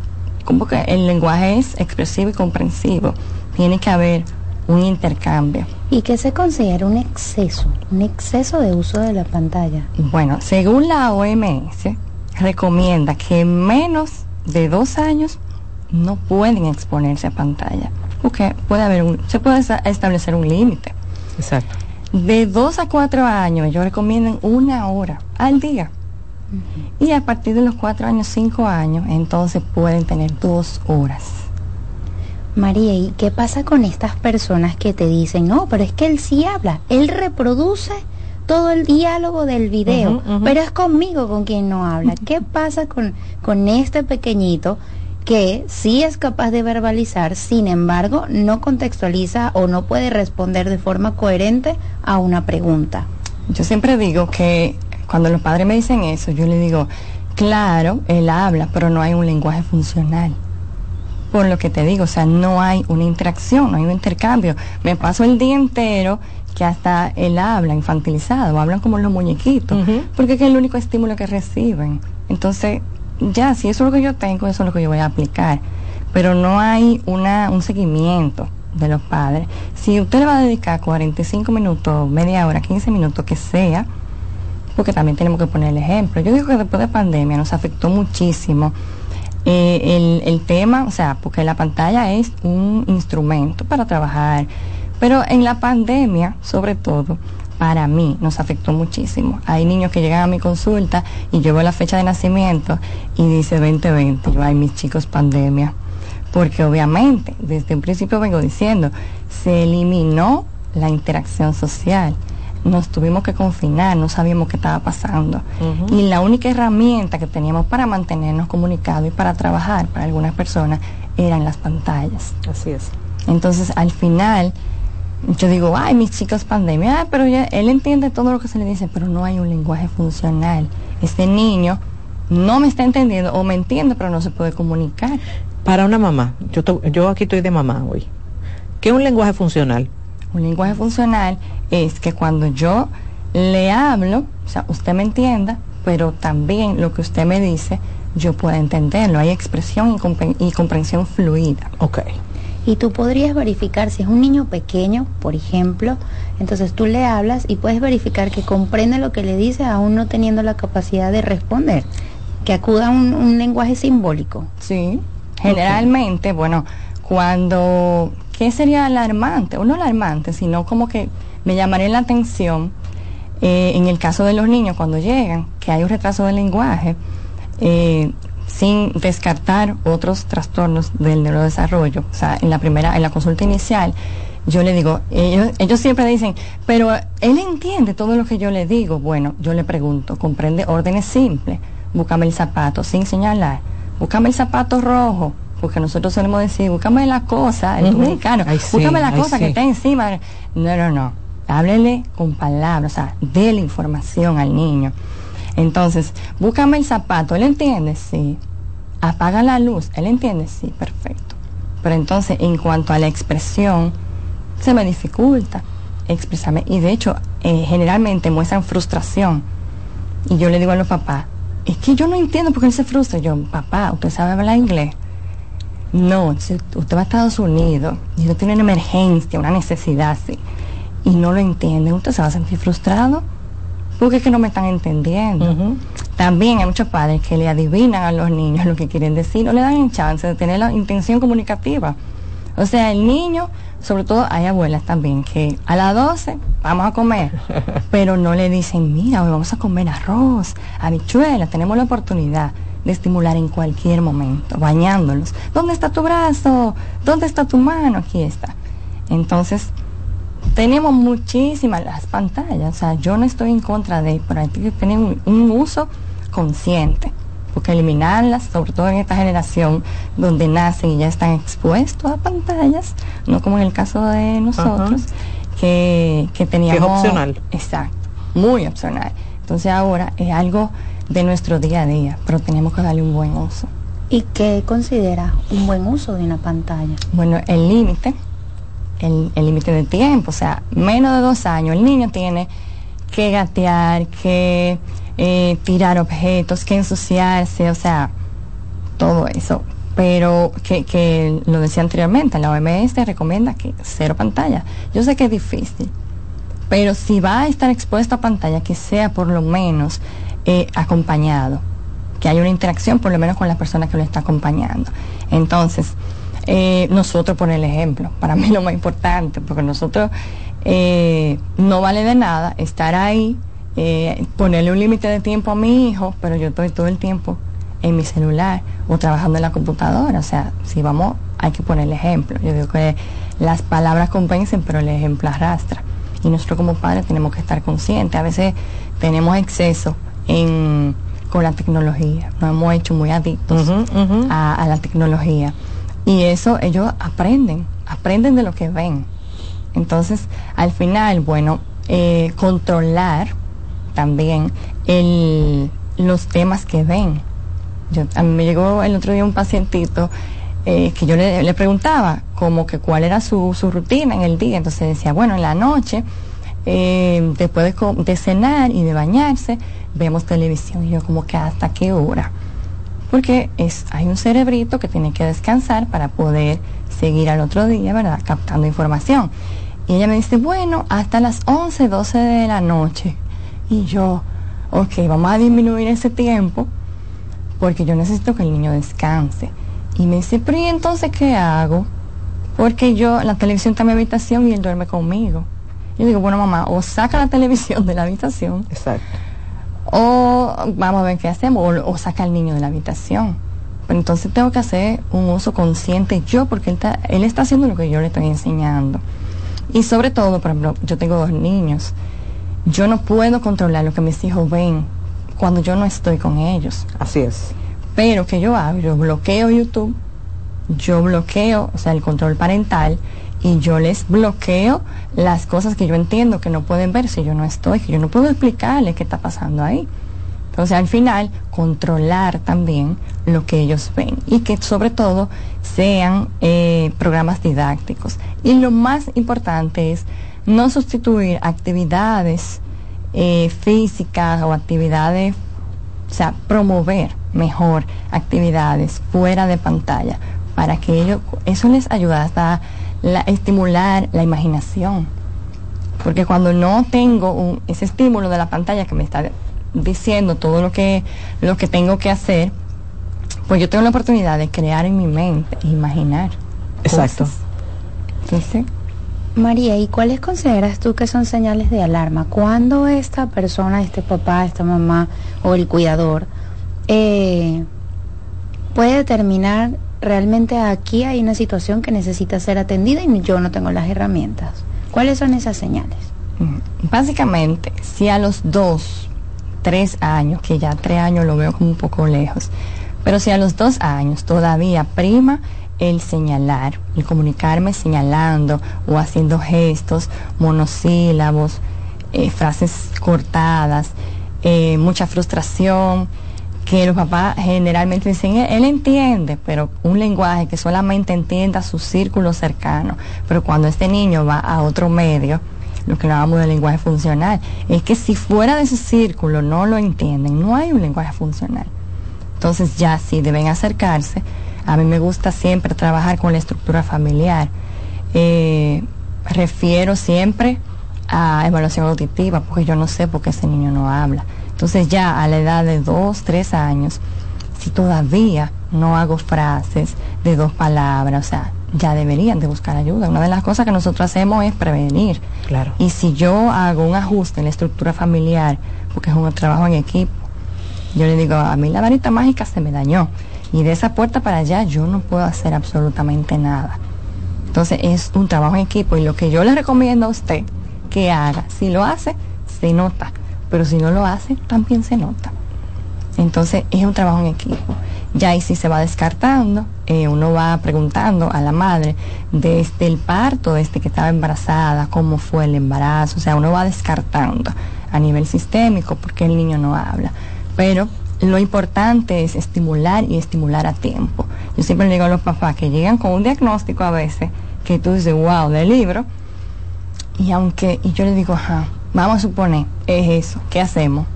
como que el lenguaje es expresivo y comprensivo. Tiene que haber un intercambio.
¿Y qué se considera un exceso? Un exceso de uso de la pantalla.
Bueno, según la OMS, recomienda que menos de dos años no pueden exponerse a pantalla porque puede haber un, se puede establecer un límite.
Exacto.
De dos a cuatro años ellos recomiendan una hora al día. Uh -huh. Y a partir de los cuatro años, cinco años, entonces pueden tener dos horas.
María, ¿y qué pasa con estas personas que te dicen, no, pero es que él sí habla, él reproduce todo el diálogo del video, uh -huh, uh -huh. pero es conmigo con quien no habla. ¿Qué pasa con, con este pequeñito que sí es capaz de verbalizar, sin embargo, no contextualiza o no puede responder de forma coherente a una pregunta?
Yo siempre digo que cuando los padres me dicen eso, yo le digo, claro, él habla, pero no hay un lenguaje funcional por lo que te digo, o sea, no hay una interacción, no hay un intercambio. Me paso el día entero que hasta él habla infantilizado, hablan como los muñequitos, uh -huh. porque es el único estímulo que reciben. Entonces, ya, si eso es lo que yo tengo, eso es lo que yo voy a aplicar. Pero no hay una, un seguimiento de los padres. Si usted le va a dedicar 45 minutos, media hora, 15 minutos, que sea, porque también tenemos que poner el ejemplo. Yo digo que después de pandemia nos afectó muchísimo eh, el, tema, o sea, porque la pantalla es un instrumento para trabajar, pero en la pandemia, sobre todo, para mí nos afectó muchísimo. Hay niños que llegan a mi consulta y yo veo la fecha de nacimiento y dice 2020, yo, ay, mis chicos, pandemia. Porque obviamente, desde un principio vengo diciendo, se eliminó la interacción social nos tuvimos que confinar, no sabíamos qué estaba pasando. Y la única herramienta que teníamos para mantenernos comunicados y para trabajar para algunas personas eran las pantallas.
Así es.
Entonces, al final, yo digo, ay, mis chicos pandemia, pero ya, él entiende todo lo que se le dice, pero no hay un lenguaje funcional. Este niño no me está entendiendo o me entiende, pero no se puede comunicar.
Para una mamá, yo, yo aquí estoy de mamá hoy. ¿Qué es un lenguaje funcional?
Un lenguaje funcional es que cuando yo le hablo, o sea, usted me entienda, pero también lo que usted me dice, yo pueda entenderlo. Hay expresión y, comprensión fluida.
Ok.
Y tú podrías verificar si es un niño pequeño, por ejemplo, entonces tú le hablas y puedes verificar que comprende lo que le dice aún no teniendo la capacidad de responder, que acuda a un, lenguaje simbólico.
Sí, generalmente, bueno, cuando ¿qué sería alarmante? O no alarmante, sino como que me llamaría la atención eh, en el caso de los niños cuando llegan, que hay un retraso del lenguaje, eh, sin descartar otros trastornos del neurodesarrollo. O sea, en la primera, en la consulta inicial, yo le digo, ellos siempre dicen, pero él entiende todo lo que yo le digo. Bueno, yo le pregunto, comprende órdenes simples, búscame el zapato sin señalar, búscame el zapato rojo, porque nosotros solemos decir, búscame la cosa, el dominicano, búscame la cosa que está encima. No, no, no. Háblele con palabras, o sea, dé la información al niño. Entonces, búscame el zapato, ¿él entiende? Sí. Apaga la luz, ¿él entiende? Sí, perfecto. Pero entonces, en cuanto a la expresión, se me dificulta expresarme. Y de hecho, eh, generalmente muestran frustración. Y yo le digo a los papás, es que yo no entiendo por qué él se frustra. Yo, papá, ¿usted sabe hablar inglés? No, usted va a Estados Unidos y usted tiene una emergencia, una necesidad así, y no lo entiende, usted se va a sentir frustrado porque es que no me están entendiendo. También hay muchos padres que le adivinan a los niños lo que quieren decir, no le dan chance de tener la intención comunicativa. O sea, el niño, sobre todo hay abuelas también que a las 12 vamos a comer, pero no le dicen, mira, hoy vamos a comer arroz, habichuelas, tenemos la oportunidad de estimular en cualquier momento, bañándolos. ¿Dónde está tu brazo? ¿Dónde está tu mano? Aquí está. Entonces, tenemos muchísimas las pantallas. O sea, yo no estoy en contra de, pero hay que tener un, uso consciente. Porque eliminarlas, sobre todo en esta generación donde nacen y ya están expuestos a pantallas, no como en el caso de nosotros, que, que teníamos...
Que es opcional.
Exacto, muy opcional. Entonces ahora es algo de nuestro día a día, pero tenemos que darle un buen uso.
¿Y qué considera un buen uso de una pantalla?
Bueno, el límite, el límite de tiempo, o sea, menos de dos años, el niño tiene que gatear, que eh, tirar objetos, que ensuciarse, o sea, todo eso. Pero que, que lo decía anteriormente, la OMS recomienda que cero pantalla. Yo sé que es difícil, pero si va a estar expuesto a pantalla, que sea por lo menos eh, acompañado, que haya una interacción por lo menos con la persona que lo está acompañando. Entonces, eh, nosotros por el ejemplo, para mí lo más importante, porque nosotros eh, no vale de nada estar ahí, ponerle un límite de tiempo a mi hijo, pero yo estoy todo el tiempo en mi celular o trabajando en la computadora. O sea, si vamos, hay que poner el ejemplo. Yo digo que las palabras compensen, pero el ejemplo arrastra. Y nosotros como padres tenemos que estar conscientes. A veces tenemos exceso en, con la tecnología. Nos hemos hecho muy adictos A, la tecnología. Y eso ellos aprenden, aprenden de lo que ven. Entonces, al final, bueno, eh, controlar también el, los temas que ven. Yo, a mí me llegó el otro día un pacientito eh, que yo le, le, preguntaba como que cuál era su, su rutina en el día. Entonces decía, bueno, en la noche eh, después de, cenar y de bañarse, vemos televisión. Y yo como que hasta qué hora. porque es, hay un cerebrito que tiene que descansar para poder seguir al otro día, ¿verdad? Captando información. Y ella me dice, bueno, hasta las 11, 12 de la noche. Y yo, ok, vamos a disminuir ese tiempo porque yo necesito que el niño descanse. Y me dice, pero ¿y entonces qué hago? Porque yo, la televisión está en mi habitación y él duerme conmigo. Yo digo, bueno, mamá, o saca la televisión de la habitación.
Exacto.
O vamos a ver qué hacemos, o, saca al niño de la habitación. Pero entonces tengo que hacer un uso consciente yo, porque él está, él está haciendo lo que yo le estoy enseñando. Y sobre todo, por ejemplo, yo tengo dos niños. Yo no puedo controlar lo que mis hijos ven cuando yo no estoy con ellos.
Así es.
Pero que yo hago, yo bloqueo YouTube, yo bloqueo, o sea, el control parental y yo les bloqueo las cosas que yo entiendo que no pueden ver si yo no estoy, que yo no puedo explicarles qué está pasando ahí. Entonces al final controlar también lo que ellos ven y que sobre todo sean eh, programas didácticos. Y lo más importante es no sustituir actividades eh, físicas o actividades, o sea, promover mejor actividades fuera de pantalla para que ellos, eso les ayuda hasta la, estimular la imaginación. Porque cuando no tengo ese estímulo de la pantalla que me está diciendo todo lo que, lo que tengo que hacer, pues yo tengo la oportunidad de crear en mi mente, imaginar.
Exacto.
Entonces, María, ¿y cuáles consideras tú que son señales de alarma? Cuando esta persona, este papá, esta mamá o el cuidador eh, puede determinar realmente aquí hay una situación que necesita ser atendida y yo no tengo las herramientas. ¿Cuáles son esas señales?
Mm, básicamente, si a los dos, tres años, que ya tres años lo veo como un poco lejos, pero si a los dos años todavía prima el señalar, el comunicarme señalando o haciendo gestos, monosílabos, eh, frases cortadas, eh, mucha frustración, que los papás generalmente dicen, él entiende, pero un lenguaje que solamente entienda su círculo cercano. Pero cuando este niño va a otro medio, lo que llamamos de lenguaje funcional, es que si fuera de ese círculo no lo entienden, no hay un lenguaje funcional. Entonces ya sí deben acercarse. A mí me gusta siempre trabajar con la estructura familiar. Eh, refiero siempre a evaluación auditiva, porque yo no sé por qué ese niño no habla entonces ya a la edad de dos, tres años, si todavía no hago frases de dos palabras, o sea, ya deberían de buscar ayuda. Una de las cosas que nosotros hacemos es prevenir.
Claro.
Y si yo hago un ajuste en la estructura familiar, porque es un trabajo en equipo, yo le digo, a mí la varita mágica se me dañó. Y de esa puerta para allá yo no puedo hacer absolutamente nada. Entonces es un trabajo en equipo y lo que yo le recomiendo a usted que haga, si lo hace, se nota pero si no lo hace, también se nota. Entonces es un trabajo en equipo. Ya ahí sí se va descartando, eh, uno va preguntando a la madre desde el parto, desde que estaba embarazada, cómo fue el embarazo, o sea, uno va descartando a nivel sistémico porque el niño no habla. Pero lo importante es estimular y estimular a tiempo. Yo siempre le digo a los papás que llegan con un diagnóstico a veces que tú dices, wow, del libro, y aunque, y yo le digo, ajá, vamos a suponer, es eso, ¿qué hacemos?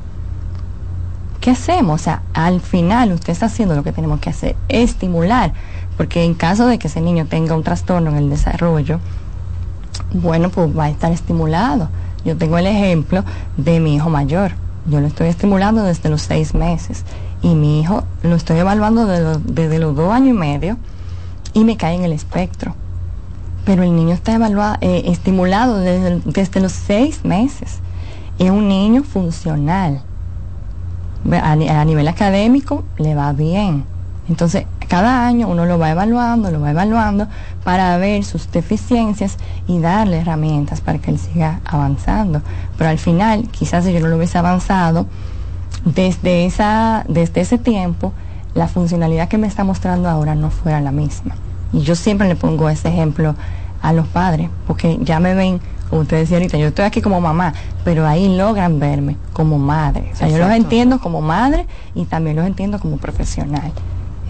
¿Qué hacemos? O sea, al final usted está haciendo lo que tenemos que hacer, estimular, porque en caso de que ese niño tenga un trastorno en el desarrollo, bueno, pues va a estar estimulado. Yo tengo el ejemplo de mi hijo mayor. Yo lo estoy estimulando desde los seis meses y mi hijo lo estoy evaluando desde, los dos años y medio y me cae en el espectro pero el niño está evaluado, eh, estimulado desde, los seis meses. Es un niño funcional. A, nivel académico le va bien. Entonces, cada año uno lo va evaluando, lo va evaluando para ver sus deficiencias y darle herramientas para que él siga avanzando. Pero al final, quizás si yo no lo hubiese avanzado, desde ese tiempo, la funcionalidad que me está mostrando ahora no fuera la misma. Y yo siempre le pongo ese ejemplo a los padres, porque ya me ven, como usted decía ahorita, yo estoy aquí como mamá, pero ahí logran verme como madre. O sea, yo los entiendo como madre y también los entiendo como profesional.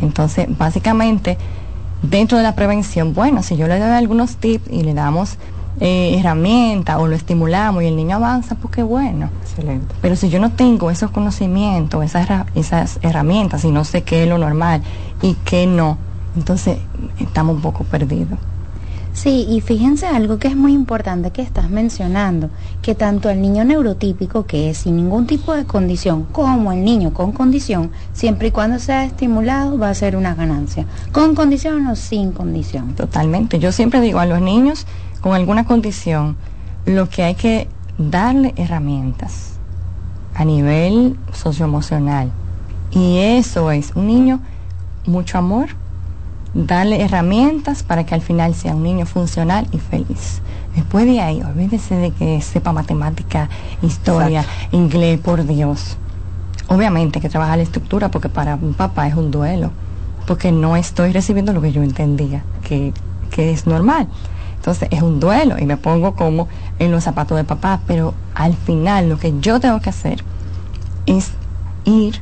Entonces, básicamente, dentro de la prevención, bueno, si yo le doy algunos tips y le damos eh, herramientas o lo estimulamos y el niño avanza, pues qué bueno.
Excelente.
Pero si yo no tengo esos conocimientos, esas, esas herramientas y no sé qué es lo normal y qué no, entonces estamos un poco perdidos.
Sí, y fíjense algo que es muy importante que estás mencionando, que tanto el niño neurotípico, que es sin ningún tipo de condición, como el niño con condición, siempre y cuando sea estimulado, va a ser una ganancia, con condición o sin condición.
Totalmente. Yo siempre digo a los niños con alguna condición, lo que hay que darle herramientas a nivel socioemocional. Y eso es un niño, mucho amor, darle herramientas para que al final sea un niño funcional y feliz. Después de ahí, olvídese de que sepa matemática, historia, inglés, por Dios. Obviamente que trabaja la estructura porque para un papá es un duelo, porque no estoy recibiendo lo que yo entendía, que, que es normal. Entonces es un duelo y me pongo como en los zapatos de papá, pero al final lo que yo tengo que hacer es ir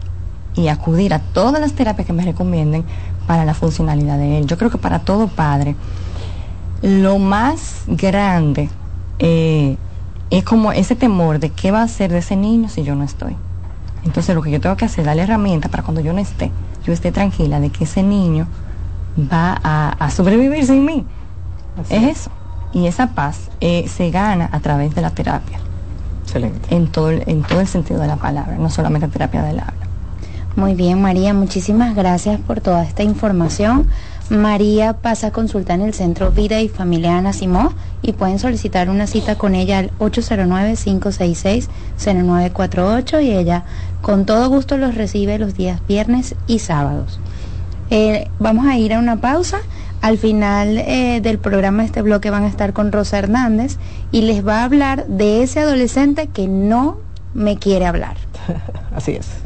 y acudir a todas las terapias que me recomienden para la funcionalidad de él. Yo creo que para todo padre, lo más grande eh, es como ese temor de qué va a hacer de ese niño si yo no estoy. Entonces lo que yo tengo que hacer es darle herramientas para cuando yo no esté, yo esté tranquila de que ese niño va a, sobrevivir sin mí. es eso. Y esa paz eh, se gana a través de la terapia.
Excelente.
En todo, en todo el sentido de la palabra, no solamente terapia del habla.
Muy bien, María, muchísimas gracias por toda esta información. María pasa a consulta en el Centro Vida y Familia Ana Simó y pueden solicitar una cita con ella al 809-566-0948 y ella con todo gusto los recibe los días viernes y sábados. Eh, vamos a ir a una pausa. Al final eh, del programa, este bloque van a estar con Rosa Hernández y les va a hablar de ese adolescente que no me quiere hablar.
Así es.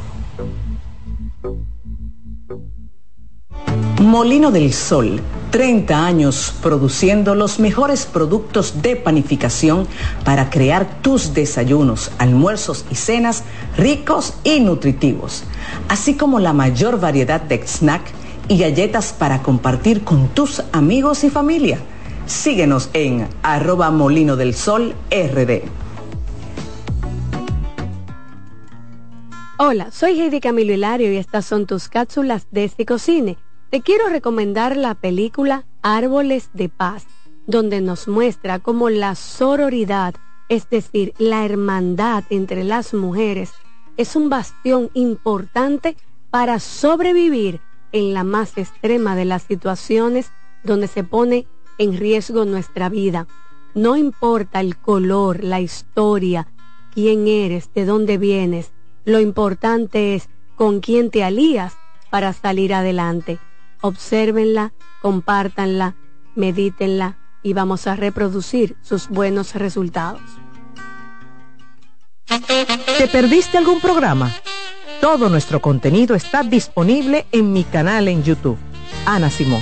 Molino del Sol, 30 años produciendo los mejores productos de panificación para crear tus desayunos, almuerzos y cenas ricos y nutritivos, así como la mayor variedad de snacks y galletas para compartir con tus amigos y familia. Síguenos en arroba molino del sol rd.
Hola, soy Heidi Camilo Hilario y estas son tus cápsulas de este cocine. Te quiero recomendar la película Árboles de Paz, donde nos muestra cómo la sororidad, es decir, la hermandad entre las mujeres, es un bastión importante para sobrevivir en la más extrema de las situaciones donde se pone en riesgo nuestra vida. No importa el color, la historia, quién eres, de dónde vienes, lo importante es con quién te alías para salir adelante. Obsérvenla, compártanla, medítenla y vamos a reproducir sus buenos resultados.
¿Te perdiste algún programa? Todo nuestro contenido está disponible en mi canal en YouTube. Ana Simón.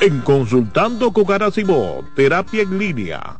en Consultando con Garacimo, Terapia en Línea.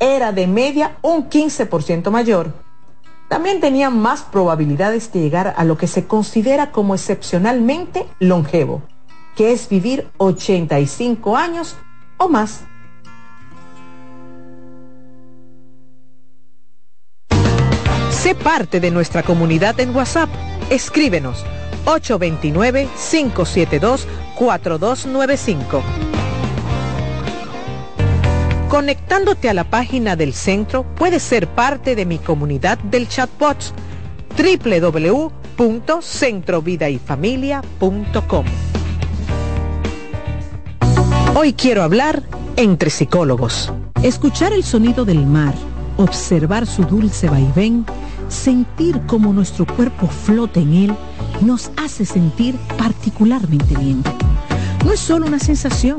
era de media un 15% mayor. También tenían más probabilidades de llegar a lo que se considera como excepcionalmente longevo, que es vivir 85 años o más. Sé parte de nuestra comunidad en WhatsApp. Escríbenos 829-572-4295. Conectándote a la página del centro, puedes ser parte de mi comunidad del chatbot www.centrovidayfamilia.com. Hoy quiero hablar entre psicólogos. Escuchar el sonido del mar, observar su dulce vaivén, sentir cómo nuestro cuerpo flota en él, nos hace sentir particularmente bien. No es solo una sensación.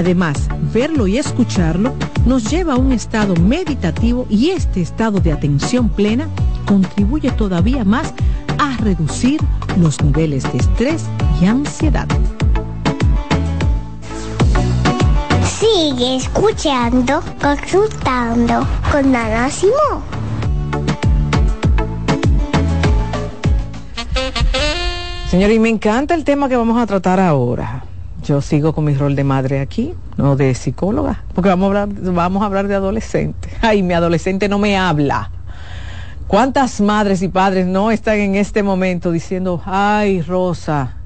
Además, verlo y escucharlo nos lleva a un estado meditativo y este estado de atención plena contribuye todavía más a reducir los niveles de estrés y ansiedad.
Sigue escuchando, consultando con Ana Simón.
Señor, y me encanta el tema que vamos a tratar ahora. Yo sigo con mi rol de madre aquí, no de psicóloga, porque vamos a hablar, de adolescente. Ay, mi adolescente no me habla. ¿Cuántas madres y padres no están en este momento diciendo, ay, Rosa,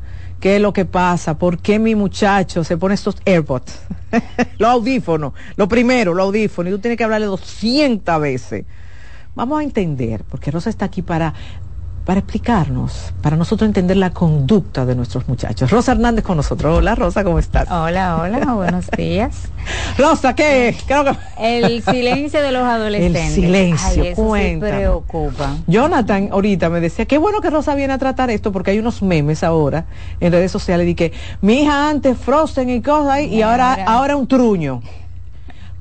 ¿qué es lo que pasa? ¿Por qué mi muchacho se pone estos AirPods? los audífonos, lo primero, los audífonos, y tú tienes que hablarle 200 veces. Vamos a entender, porque Rosa está aquí para para explicarnos, para nosotros entender la conducta de nuestros muchachos. Rosa Hernández con nosotros. Hola Rosa, ¿cómo estás?
Hola, hola, buenos días.
Rosa, ¿qué?
Creo que... El silencio de los adolescentes.
El silencio,
Ay, eso sí preocupa.
Jonathan ahorita me decía, qué bueno que Rosa viene a tratar esto, porque hay unos memes ahora en redes sociales de que mi hija antes Frozen y cosas y ahora, ahora un truño.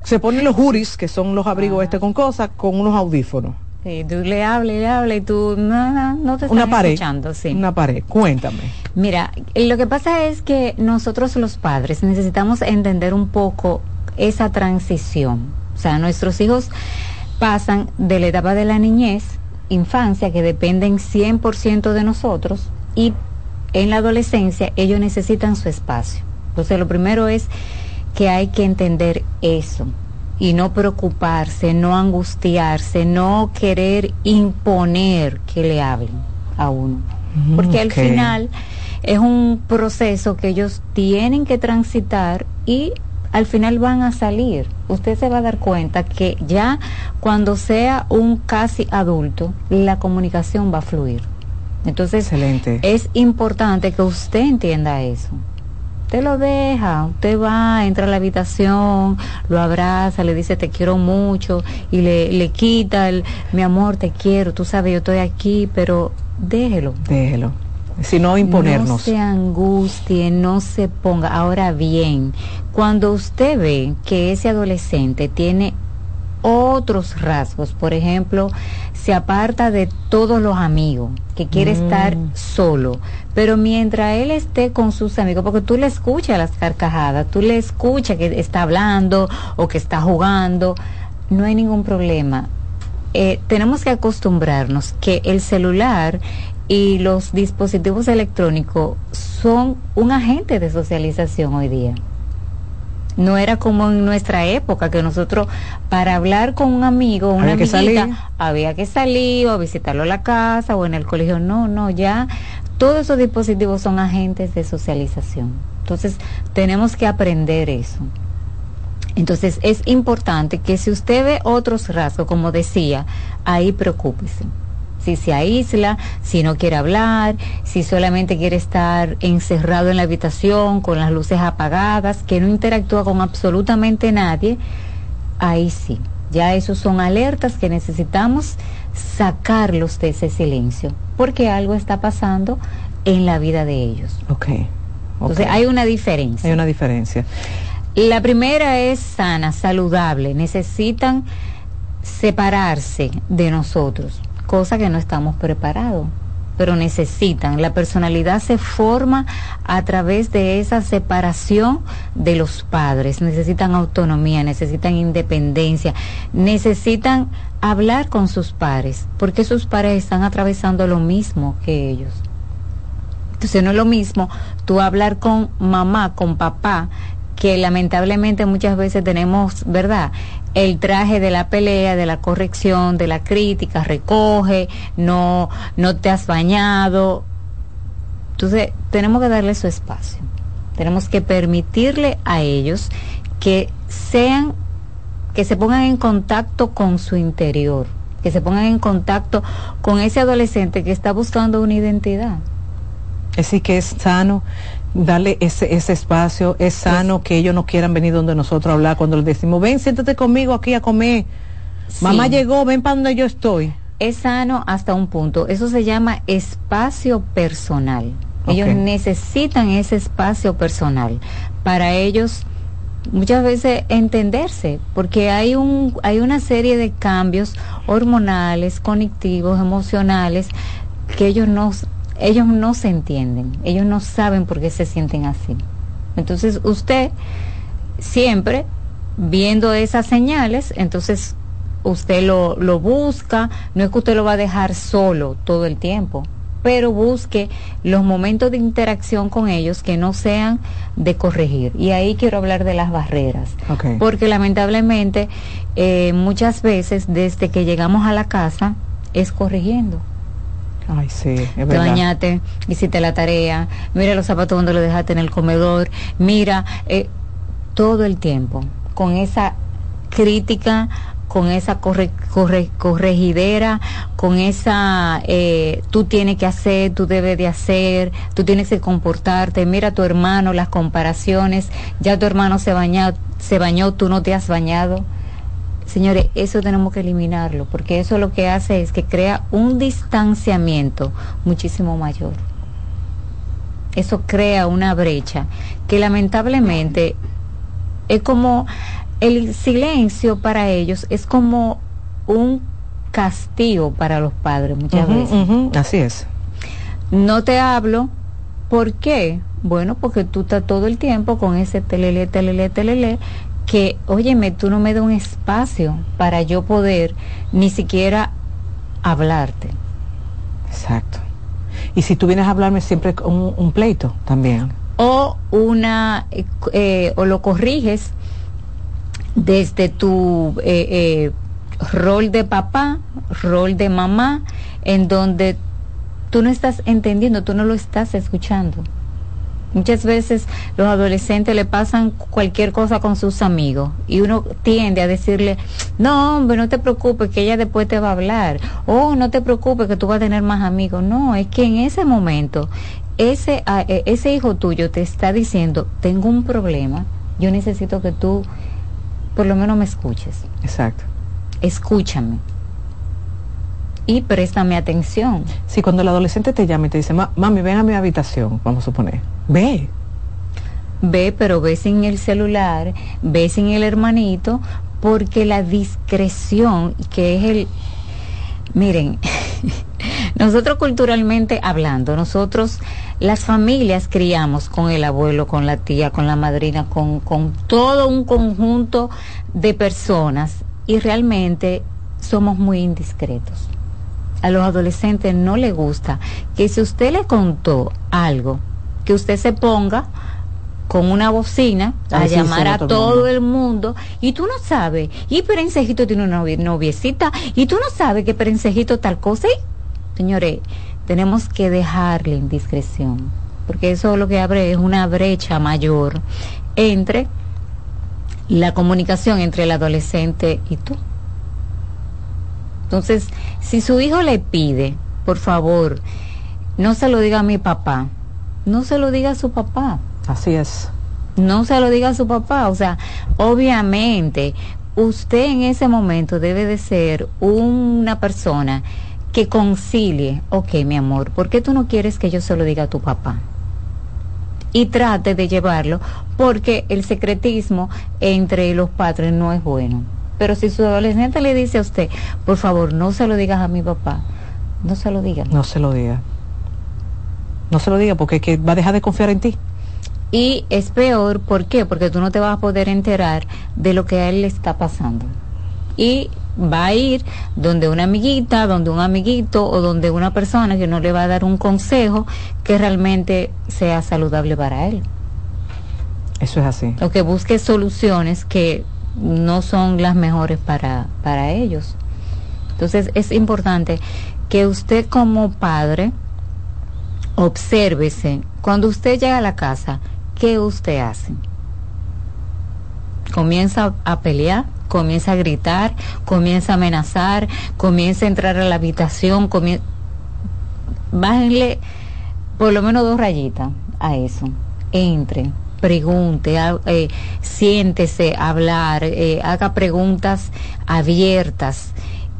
Se ponen los juris, que son los abrigos este con cosas, con unos audífonos.
Sí, tú le hablas, le hablas y tú no, no te estás
una pared,
escuchando. Sí.
Una pared, cuéntame.
Mira, lo que pasa es que nosotros los padres necesitamos entender un poco esa transición. O sea, nuestros hijos pasan de la etapa de la niñez, infancia, que dependen 100% de nosotros, y en la adolescencia ellos necesitan su espacio. Entonces, lo primero es que hay que entender eso y no preocuparse, no angustiarse, no querer imponer que le hablen a uno. Porque al final es un proceso que ellos tienen que transitar y al final van a salir. Usted se va a dar cuenta que ya cuando sea un casi adulto, la comunicación va a fluir. Entonces,
Excelente.
es importante que usted entienda eso. Usted lo deja, usted va, entra a la habitación, lo abraza, le dice te quiero mucho y le, le quita el mi amor, te quiero, tú sabes, yo estoy aquí, pero déjelo.
Déjelo. Si no imponernos.
No se angustie, no se ponga. Ahora bien, cuando usted ve que ese adolescente tiene otros rasgos, por ejemplo, se aparta de todos los amigos, que quiere
Mm.
estar solo, pero mientras él esté con sus amigos, porque tú le escuchas las carcajadas, tú le escuchas que está hablando o que está jugando, no hay ningún problema. Eh, tenemos que acostumbrarnos que el celular y los dispositivos electrónicos son un agente de socialización hoy día. No era como en nuestra época, que nosotros para hablar con un amigo, una
Había que salir.
había que salir o a visitarlo a la casa o en el colegio. No, no, ya todos esos dispositivos son agentes de socialización. Entonces, tenemos que aprender eso. Entonces, es importante que si usted ve otros rasgos, como decía, ahí preocúpese. Si se aísla, si no quiere hablar, si solamente quiere estar encerrado en la habitación con las luces apagadas, que no interactúa con absolutamente nadie, ahí sí. Ya esos son alertas que necesitamos sacarlos de ese silencio, porque algo está pasando en la vida de ellos.
Ok.
Entonces, hay una diferencia.
Hay una diferencia.
La primera es sana, saludable. Necesitan separarse de nosotros, cosa que no estamos preparados, pero necesitan. La personalidad se forma a través de esa separación de los padres. Necesitan autonomía, necesitan independencia, necesitan hablar con sus pares, porque sus pares están atravesando lo mismo que ellos. Entonces no es lo mismo tú hablar con mamá, con papá, que lamentablemente muchas veces tenemos, ¿verdad? El traje de la pelea, de la corrección, de la crítica, recoge, no, no te has bañado. Entonces tenemos que darle su espacio. Tenemos que permitirle a ellos que sean, que se pongan en contacto con su interior, que se pongan en contacto con ese adolescente que está buscando una identidad.
Así que es sano darle ese, ese espacio, es sano que ellos no quieran venir donde nosotros a hablar cuando les decimos, ven, siéntate conmigo aquí a comer. Mamá llegó, ven para donde yo estoy.
Es sano hasta un punto. Eso se llama espacio personal. Ellos necesitan ese espacio personal para ellos muchas veces entenderse, porque hay un hay una serie de cambios hormonales, cognitivos, emocionales que ellos no ellos no se entienden, ellos no saben por qué se sienten así. Entonces usted siempre viendo esas señales, entonces usted lo, lo busca, no es que usted lo va a dejar solo todo el tiempo, pero busque los momentos de interacción con ellos que no sean de corregir. Y ahí quiero hablar de las barreras, porque lamentablemente eh, muchas veces desde que llegamos a la casa es corrigiendo.
Ay, sí, es
Te
verdad.
bañaste, hiciste la tarea, mira los zapatos donde los dejaste en el comedor, mira, eh, todo el tiempo, con esa crítica, con esa corre, corre- corregidera, con esa, eh, tú tienes que hacer, tú debes de hacer, tú tienes que comportarte, mira a tu hermano, las comparaciones, ya tu hermano se bañó, se bañó, tú no te has bañado. Señores, eso tenemos que eliminarlo, porque eso lo que hace es que crea un distanciamiento muchísimo mayor. Eso crea una brecha que lamentablemente es como el silencio para ellos, es como un castigo para los padres muchas veces.
Así es.
No te hablo, ¿por qué? Bueno, porque tú estás todo el tiempo con ese telele, telele, telele, que, óyeme, tú no me das un espacio para yo poder ni siquiera hablarte.
Exacto. Y si tú vienes a hablarme siempre con un, un pleito también.
O una, eh, eh, o lo corriges desde tu eh, eh, rol de papá, rol de mamá, en donde tú no estás entendiendo, tú no lo estás escuchando. Muchas veces los adolescentes le pasan cualquier cosa con sus amigos y uno tiende a decirle, no hombre, no te preocupes que ella después te va a hablar, o no te preocupes que tú vas a tener más amigos. No, es que en ese momento ese, a- eh, ese hijo tuyo te está diciendo, tengo un problema, yo necesito que tú por lo menos me escuches.
Exacto.
Escúchame. Y préstame atención.
Sí, cuando el adolescente te llama y te dice, "Ma- mami, ven a mi habitación, vamos a suponer. Ve.
Ve, pero ve sin el celular, ve sin el hermanito, porque la discreción, que es el... Miren, nosotros culturalmente hablando, nosotros las familias criamos con el abuelo, con la tía, con la madrina, con, con todo un conjunto de personas y realmente somos muy indiscretos. A los adolescentes no les gusta que si usted le contó algo, que usted se ponga con una bocina a llamar a todo el mundo y tú no sabes, y Perencejito tiene una noviecita y tú no sabes que Perencejito tal cosa. Y, señores, tenemos que dejarle en discreción, porque eso lo que abre es una brecha mayor entre la comunicación entre el adolescente y tú. Entonces, si su hijo le pide, por favor, no se lo diga a mi papá, no se lo diga a su papá.
Así es.
No se lo diga a su papá. O sea, obviamente, usted en ese momento debe de ser una persona que concilie, ok, mi amor, ¿por qué tú no quieres que yo se lo diga a tu papá? Y trate de llevarlo, porque el secretismo entre los padres no es bueno. Pero si su adolescente le dice a usted, por favor, no se lo digas a mi papá, no se lo diga.
No se lo diga. No se lo diga porque que va a dejar de confiar en ti.
Y es peor, ¿por qué? Porque tú no te vas a poder enterar de lo que a él le está pasando. Y va a ir donde una amiguita, donde un amiguito o donde una persona que no le va a dar un consejo que realmente sea saludable para él.
Eso es así.
O que busque soluciones que no son las mejores para, para ellos. Entonces es importante que usted como padre obsérvese cuando usted llega a la casa, ¿qué usted hace? Comienza a pelear, comienza a gritar, comienza a amenazar, comienza a entrar a la habitación, bájenle por lo menos dos rayitas a eso. Entre, pregunte, eh, siéntese a hablar, eh, haga preguntas abiertas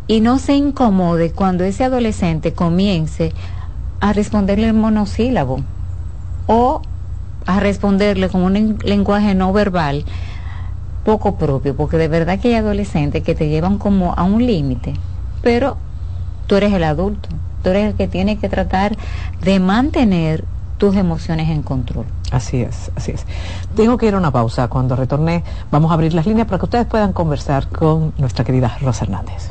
y no se incomode cuando ese adolescente comience a responderle en monosílabo o a responderle con un lenguaje no verbal poco propio, porque de verdad que hay adolescentes que te llevan como a un límite, pero tú eres el adulto, tú eres el que tiene que tratar de mantener tus emociones en control.
Así es, así es. Tengo que ir a una pausa. Cuando retorne, vamos a abrir las líneas para que ustedes puedan conversar con nuestra querida Rosa Hernández.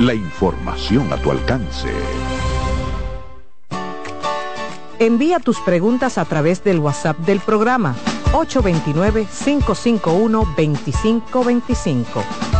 La información a tu alcance.
Envía tus preguntas a través del WhatsApp del programa 829-551-2525.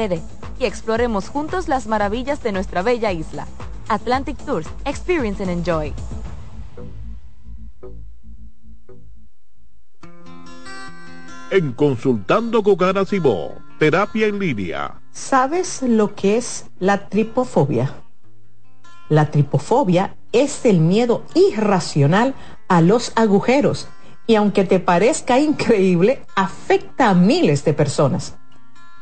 RD y exploremos juntos las maravillas de nuestra bella isla. Atlantic Tours, Experience and Enjoy.
en Consultando con Ana terapia en línea.
¿Sabes lo que es la tripofobia? La tripofobia es el miedo irracional a los agujeros y aunque te parezca increíble, afecta a miles de personas.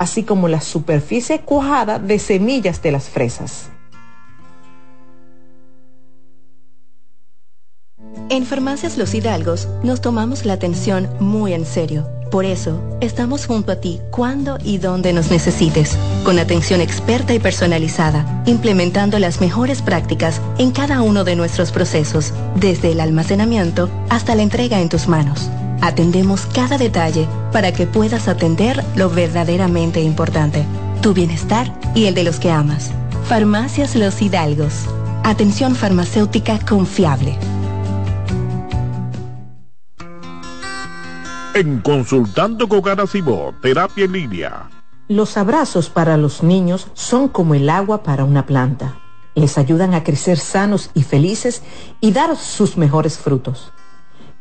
así como la superficie cuajada de semillas de las fresas.
En Farmacias Los Hidalgos nos tomamos la atención muy en serio. Por eso, estamos junto a ti cuando y donde nos necesites, con atención experta y personalizada, implementando las mejores prácticas en cada uno de nuestros procesos, desde el almacenamiento hasta la entrega en tus manos Atendemos cada detalle para que puedas atender lo verdaderamente importante, tu bienestar y el de los que amas. Farmacias Los Hidalgos. Atención farmacéutica confiable.
En Consultando con Garacimo, Terapia en Línea.
Los abrazos para los niños son como el agua para una planta. Les ayudan a crecer sanos y felices y dar sus mejores frutos.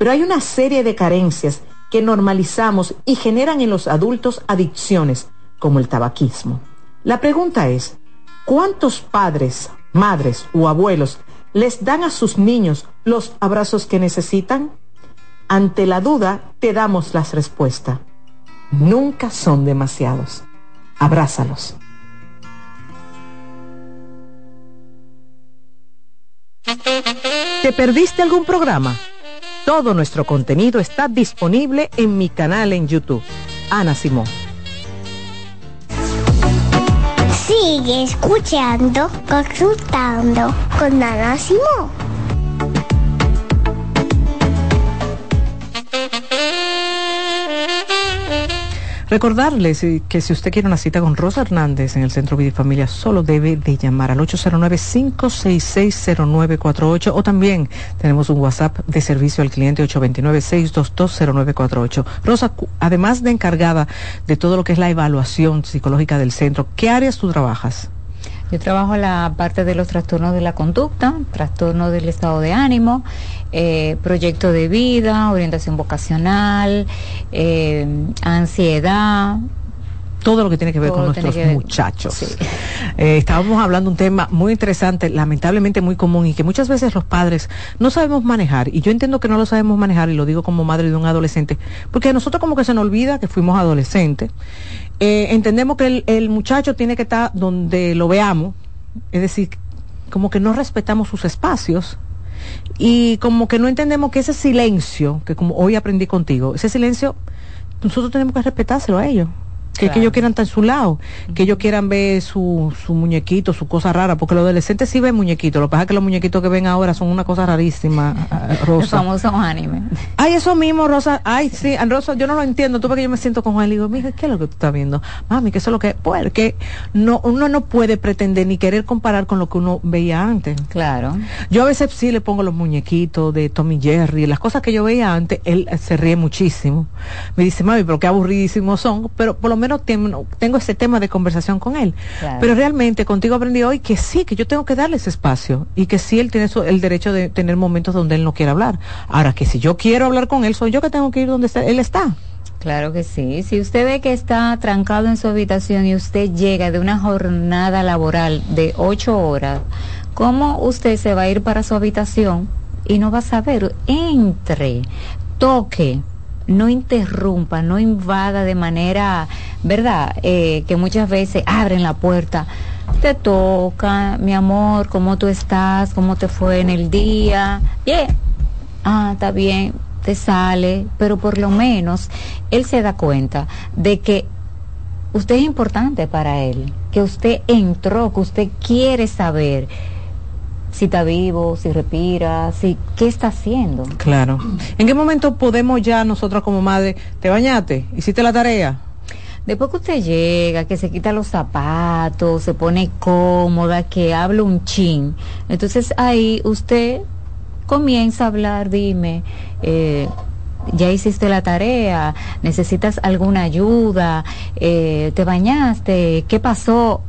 Pero hay una serie de carencias que normalizamos y generan en los adultos adicciones, como el tabaquismo. La pregunta es, ¿cuántos padres, madres o abuelos les dan a sus niños los abrazos que necesitan? Ante la duda, te damos las respuestas. Nunca son demasiados. Abrázalos. ¿Te perdiste algún programa? Todo nuestro contenido está disponible en mi canal en YouTube. Ana Simón.
Sigue escuchando, consultando con Ana Simón.
Recordarles eh, que si usted quiere una cita con Rosa Hernández en el Centro Vida y Familia, solo debe de llamar al 809-566-0948 o también tenemos un WhatsApp de servicio al cliente 829-622-0948. Rosa, además de encargada de todo lo que es la evaluación psicológica del centro, ¿qué áreas tú trabajas?
Yo trabajo la parte de los trastornos de la conducta, trastornos del estado de ánimo, eh, proyecto de vida, orientación vocacional, eh, ansiedad,
todo lo que tiene que ver con nuestros muchachos. Eh, estábamos hablando de un tema muy interesante, lamentablemente muy común y que muchas veces los padres no sabemos manejar. Y yo entiendo que no lo sabemos manejar y lo digo como madre de un adolescente, porque a nosotros como que se nos olvida que fuimos adolescentes eh, entendemos que el, muchacho tiene que estar donde lo veamos, es decir, como que no respetamos sus espacios y como que no entendemos que ese silencio, que como hoy aprendí contigo, ese silencio, nosotros tenemos que respetárselo a ellos que, ellos quieran estar en su lado, que ellos quieran ver su, su muñequito, su cosa rara, porque los adolescentes sí ven muñequitos, lo que pasa es que los muñequitos que ven ahora son una cosa rarísima, Rosa. Los
famosos anime.
Ay, eso mismo, Rosa, ay, sí, Rosa, yo no lo entiendo, tú porque yo me siento con él y digo, mira, ¿qué es lo que tú estás viendo? Mami, que eso es lo que, porque no, uno no puede pretender ni querer comparar con lo que uno veía antes.
Claro.
Yo a veces sí le pongo los muñequitos de Tommy Jerry, las cosas que yo veía antes, él se ríe muchísimo. Me dice, mami, pero qué aburridísimos son, pero por lo menos tengo ese tema de conversación con él. Pero realmente contigo aprendí hoy que sí, que yo tengo que darle ese espacio y que sí él tiene el derecho de tener momentos donde él no quiere hablar. Ahora que si yo quiero hablar con él, soy yo que tengo que ir donde él está.
Claro que sí. Si usted ve que está trancado en su habitación y usted llega de una jornada laboral de ocho horas, ¿cómo usted se va a ir para su habitación y no va a saber? Entre, toque, no interrumpa, no invada de manera, ¿verdad? Eh, que muchas veces abren la puerta. Te toca, mi amor, ¿cómo tú estás? ¿Cómo te fue en el día? Bien. Ah, está bien, te sale, pero por lo menos él se da cuenta de que usted es importante para él, que usted entró, que usted quiere saber si está vivo, si respira, si qué está haciendo.
Claro. ¿En qué momento podemos ya nosotros como madre, te bañaste, hiciste la tarea?
Después que usted llega, que se quita los zapatos, se pone cómoda, que habla un chin, entonces ahí usted comienza a hablar, dime, eh, ya hiciste la tarea, necesitas alguna ayuda, eh, te bañaste, ¿qué pasó?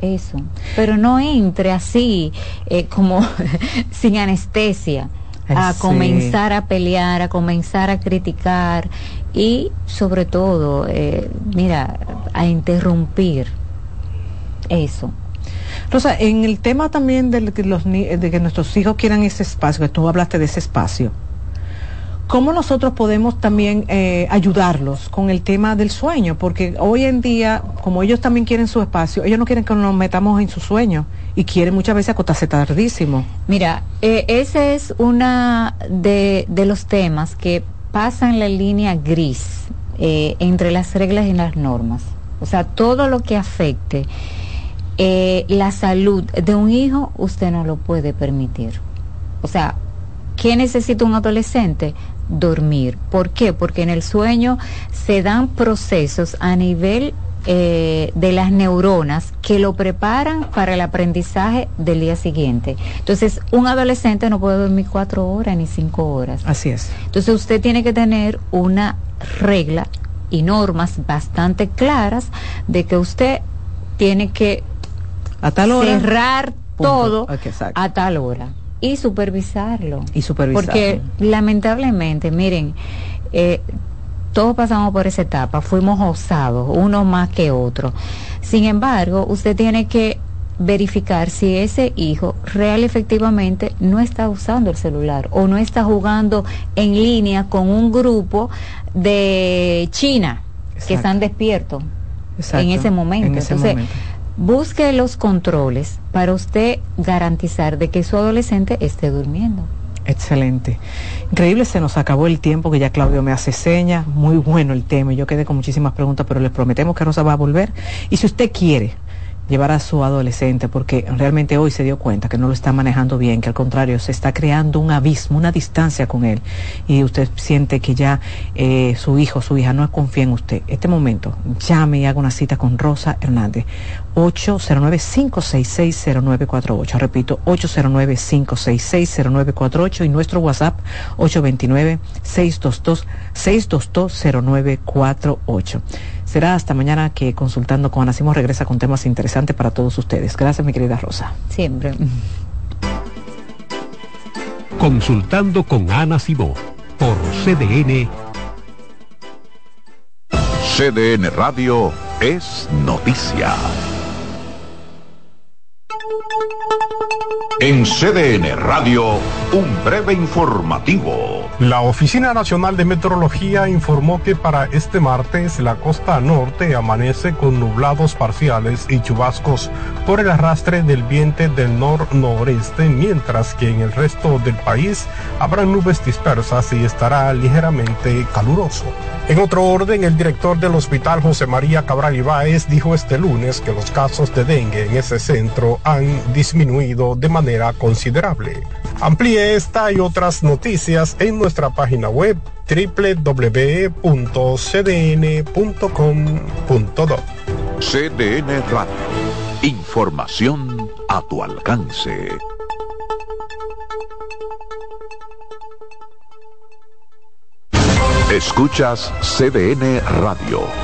Eso, pero no entre así eh, como sin anestesia a comenzar a pelear, a comenzar a criticar y sobre todo, eh, mira, a interrumpir eso.
Rosa, en el tema también de que, los, de que nuestros hijos quieran ese espacio, que tú hablaste de ese espacio, ¿Cómo nosotros podemos también eh, ayudarlos con el tema del sueño? Porque hoy en día, como ellos también quieren su espacio, ellos no quieren que nos metamos en su sueño y quieren muchas veces acotarse tardísimo.
Mira, eh, ese es una de, de los temas que pasan la línea gris eh, entre las reglas y las normas. O sea, todo lo que afecte eh, la salud de un hijo, usted no lo puede permitir. O sea, ¿qué necesita un adolescente? Dormir. ¿Por qué? Porque en el sueño se dan procesos a nivel eh, de las neuronas que lo preparan para el aprendizaje del día siguiente. Entonces, un adolescente no puede dormir cuatro horas ni cinco horas.
Así es.
Entonces, usted tiene que tener una regla y normas bastante claras de que usted tiene que
a tal hora,
cerrar todo a tal hora y supervisarlo.
Y supervisarlo.
Porque lamentablemente, miren, eh, todos pasamos por esa etapa, fuimos osados, uno más que otro. Sin embargo, usted tiene que verificar si ese hijo real efectivamente no está usando el celular o no está jugando en línea con un grupo de China que están despiertos en ese momento.
en ese
Entonces,
momento.
Busque los controles para usted garantizar de que su adolescente esté durmiendo.
Excelente. Increíble, se nos acabó el tiempo que ya Claudio me hace señas. Muy bueno el tema. Yo quedé con muchísimas preguntas, pero les prometemos que Rosa va a volver. Y si usted quiere llevar a su adolescente, porque realmente hoy se dio cuenta que no lo está manejando bien, que al contrario se está creando un abismo, una distancia con él, y usted siente que ya eh, su hijo, su hija no confía en usted, este momento, llame y haga una cita con Rosa Hernández. 809-566-0948. Repito, 809-566-0948 y nuestro WhatsApp 829-622-622-0948. Será hasta mañana que consultando con Ana Simón regresa con temas interesantes para todos ustedes. Gracias, mi querida Rosa.
Siempre.
Consultando con Ana Simó por CDN.
CDN Radio es noticia. En CDN Radio, un breve informativo.
La Oficina Nacional de Meteorología informó que para este martes la costa norte amanece con nublados parciales y chubascos por el arrastre del viento del nor-noreste, mientras que en el resto del país habrá nubes dispersas y estará ligeramente caluroso. En otro orden, el director del Hospital José María Cabral Ibáez dijo este lunes que los casos de dengue en ese centro han disminuido de manera considerable. Amplíe esta y otras noticias en nuestra página web www.cdn.com.do.
CDN Radio. Información a tu alcance. Escuchas CDN Radio.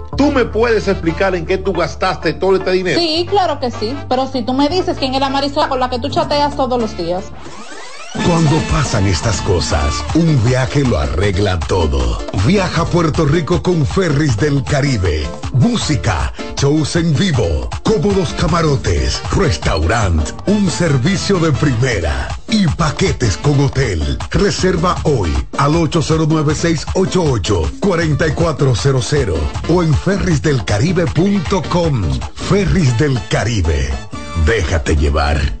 ¿Tú me puedes explicar en qué tú gastaste todo este dinero?
Sí, claro que sí. Pero si tú me dices quién es la Marisol con la que tú chateas todos los días.
Cuando pasan estas cosas, un viaje lo arregla todo. Viaja a Puerto Rico con Ferris del Caribe. Música, shows en vivo, cómodos camarotes, restaurant, un servicio de primera y paquetes con hotel. Reserva hoy al 809-688-4400 o en ferrisdelcaribe.com. Ferris del Caribe. Déjate llevar.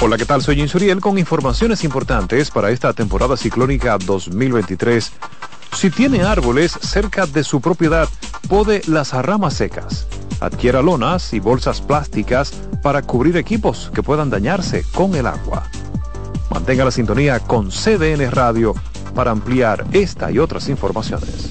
Hola, ¿qué tal? Soy Insuriel con informaciones importantes para esta temporada ciclónica 2023. Si tiene árboles cerca de su propiedad, pode las ramas secas. Adquiera lonas y bolsas plásticas para cubrir equipos que puedan dañarse con el agua. Mantenga la sintonía con CDN Radio para ampliar esta y otras informaciones.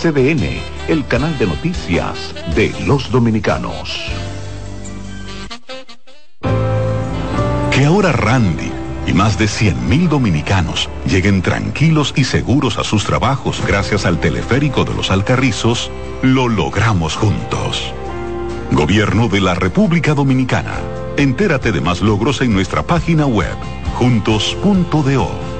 CDN, el canal de noticias de los dominicanos.
Que ahora Randy y más de 100.000 dominicanos lleguen tranquilos y seguros a sus trabajos gracias al teleférico de los Alcarrizos, lo logramos juntos. Gobierno de la República Dominicana. Entérate de más logros en nuestra página web, juntos.do.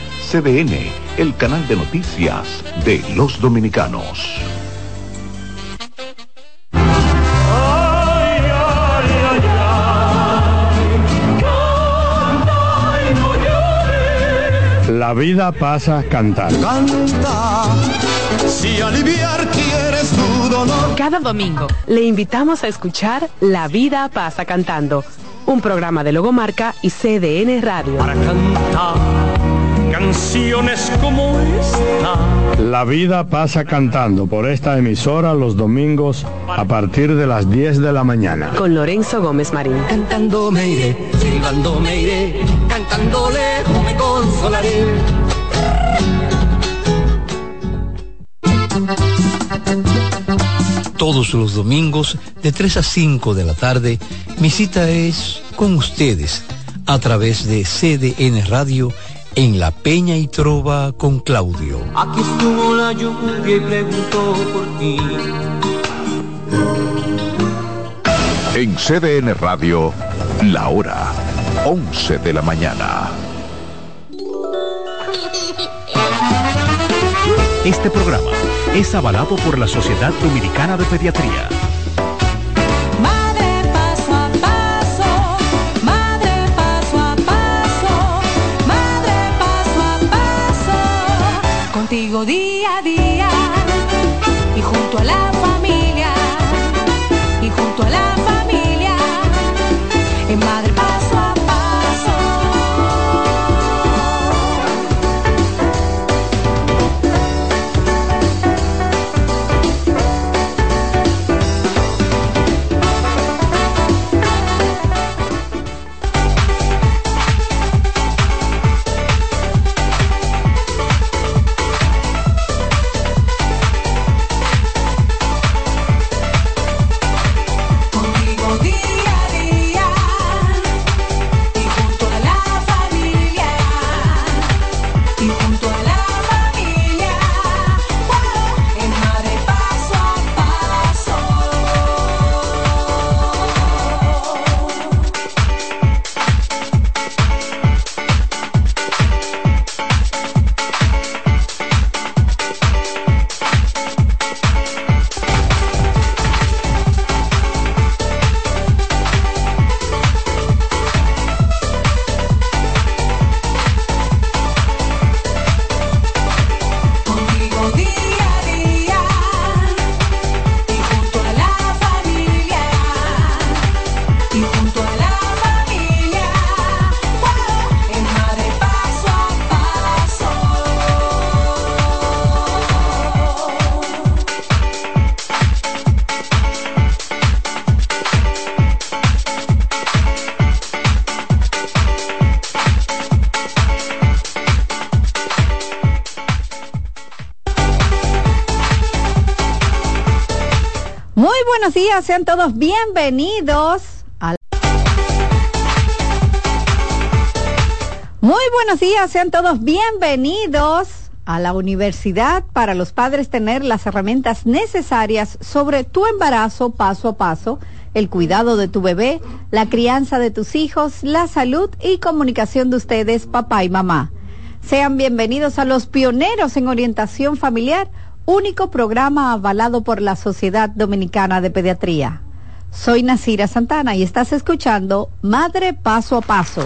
CDN, el canal de noticias de los dominicanos.
La vida pasa cantando.
Canta, si aliviar quieres tu dolor.
Cada domingo le invitamos a escuchar La vida pasa cantando, un programa de Logomarca y CDN Radio.
Para cantar canciones como esta.
La vida pasa cantando por esta emisora los domingos a partir de las 10 de la mañana.
Con Lorenzo Gómez Marín.
Cantando me iré, silbando me iré, cantando lejos me consolaré.
Todos los domingos de 3 a 5 de la tarde, mi cita es con ustedes a través de CDN Radio en La Peña y Trova con Claudio.
Aquí estuvo la lluvia y preguntó por ti.
En CDN Radio, la hora 11 de la mañana.
Este programa es avalado por la Sociedad Dominicana de Pediatría.
Sean todos bienvenidos. a Muy buenos días, sean todos bienvenidos a la universidad para los padres tener las herramientas necesarias sobre tu embarazo paso a paso, el cuidado de tu bebé, la crianza de tus hijos, la salud y comunicación de ustedes, papá y mamá. Sean bienvenidos a los pioneros en orientación familiar, único programa avalado por la Sociedad Dominicana de Pediatría. Soy Nasira Santana y estás escuchando Madre Paso a Paso.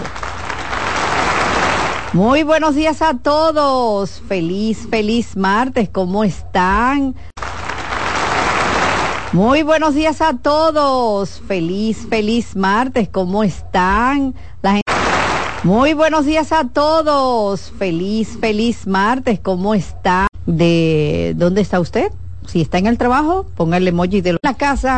Muy buenos días a todos. Feliz, feliz martes. ¿Cómo están? Muy buenos días a todos. Feliz, feliz martes. ¿Cómo están? Muy buenos días a todos. Feliz, feliz martes. ¿Cómo está? ¿De dónde está usted? Si está en el trabajo, ponga el emoji de la casa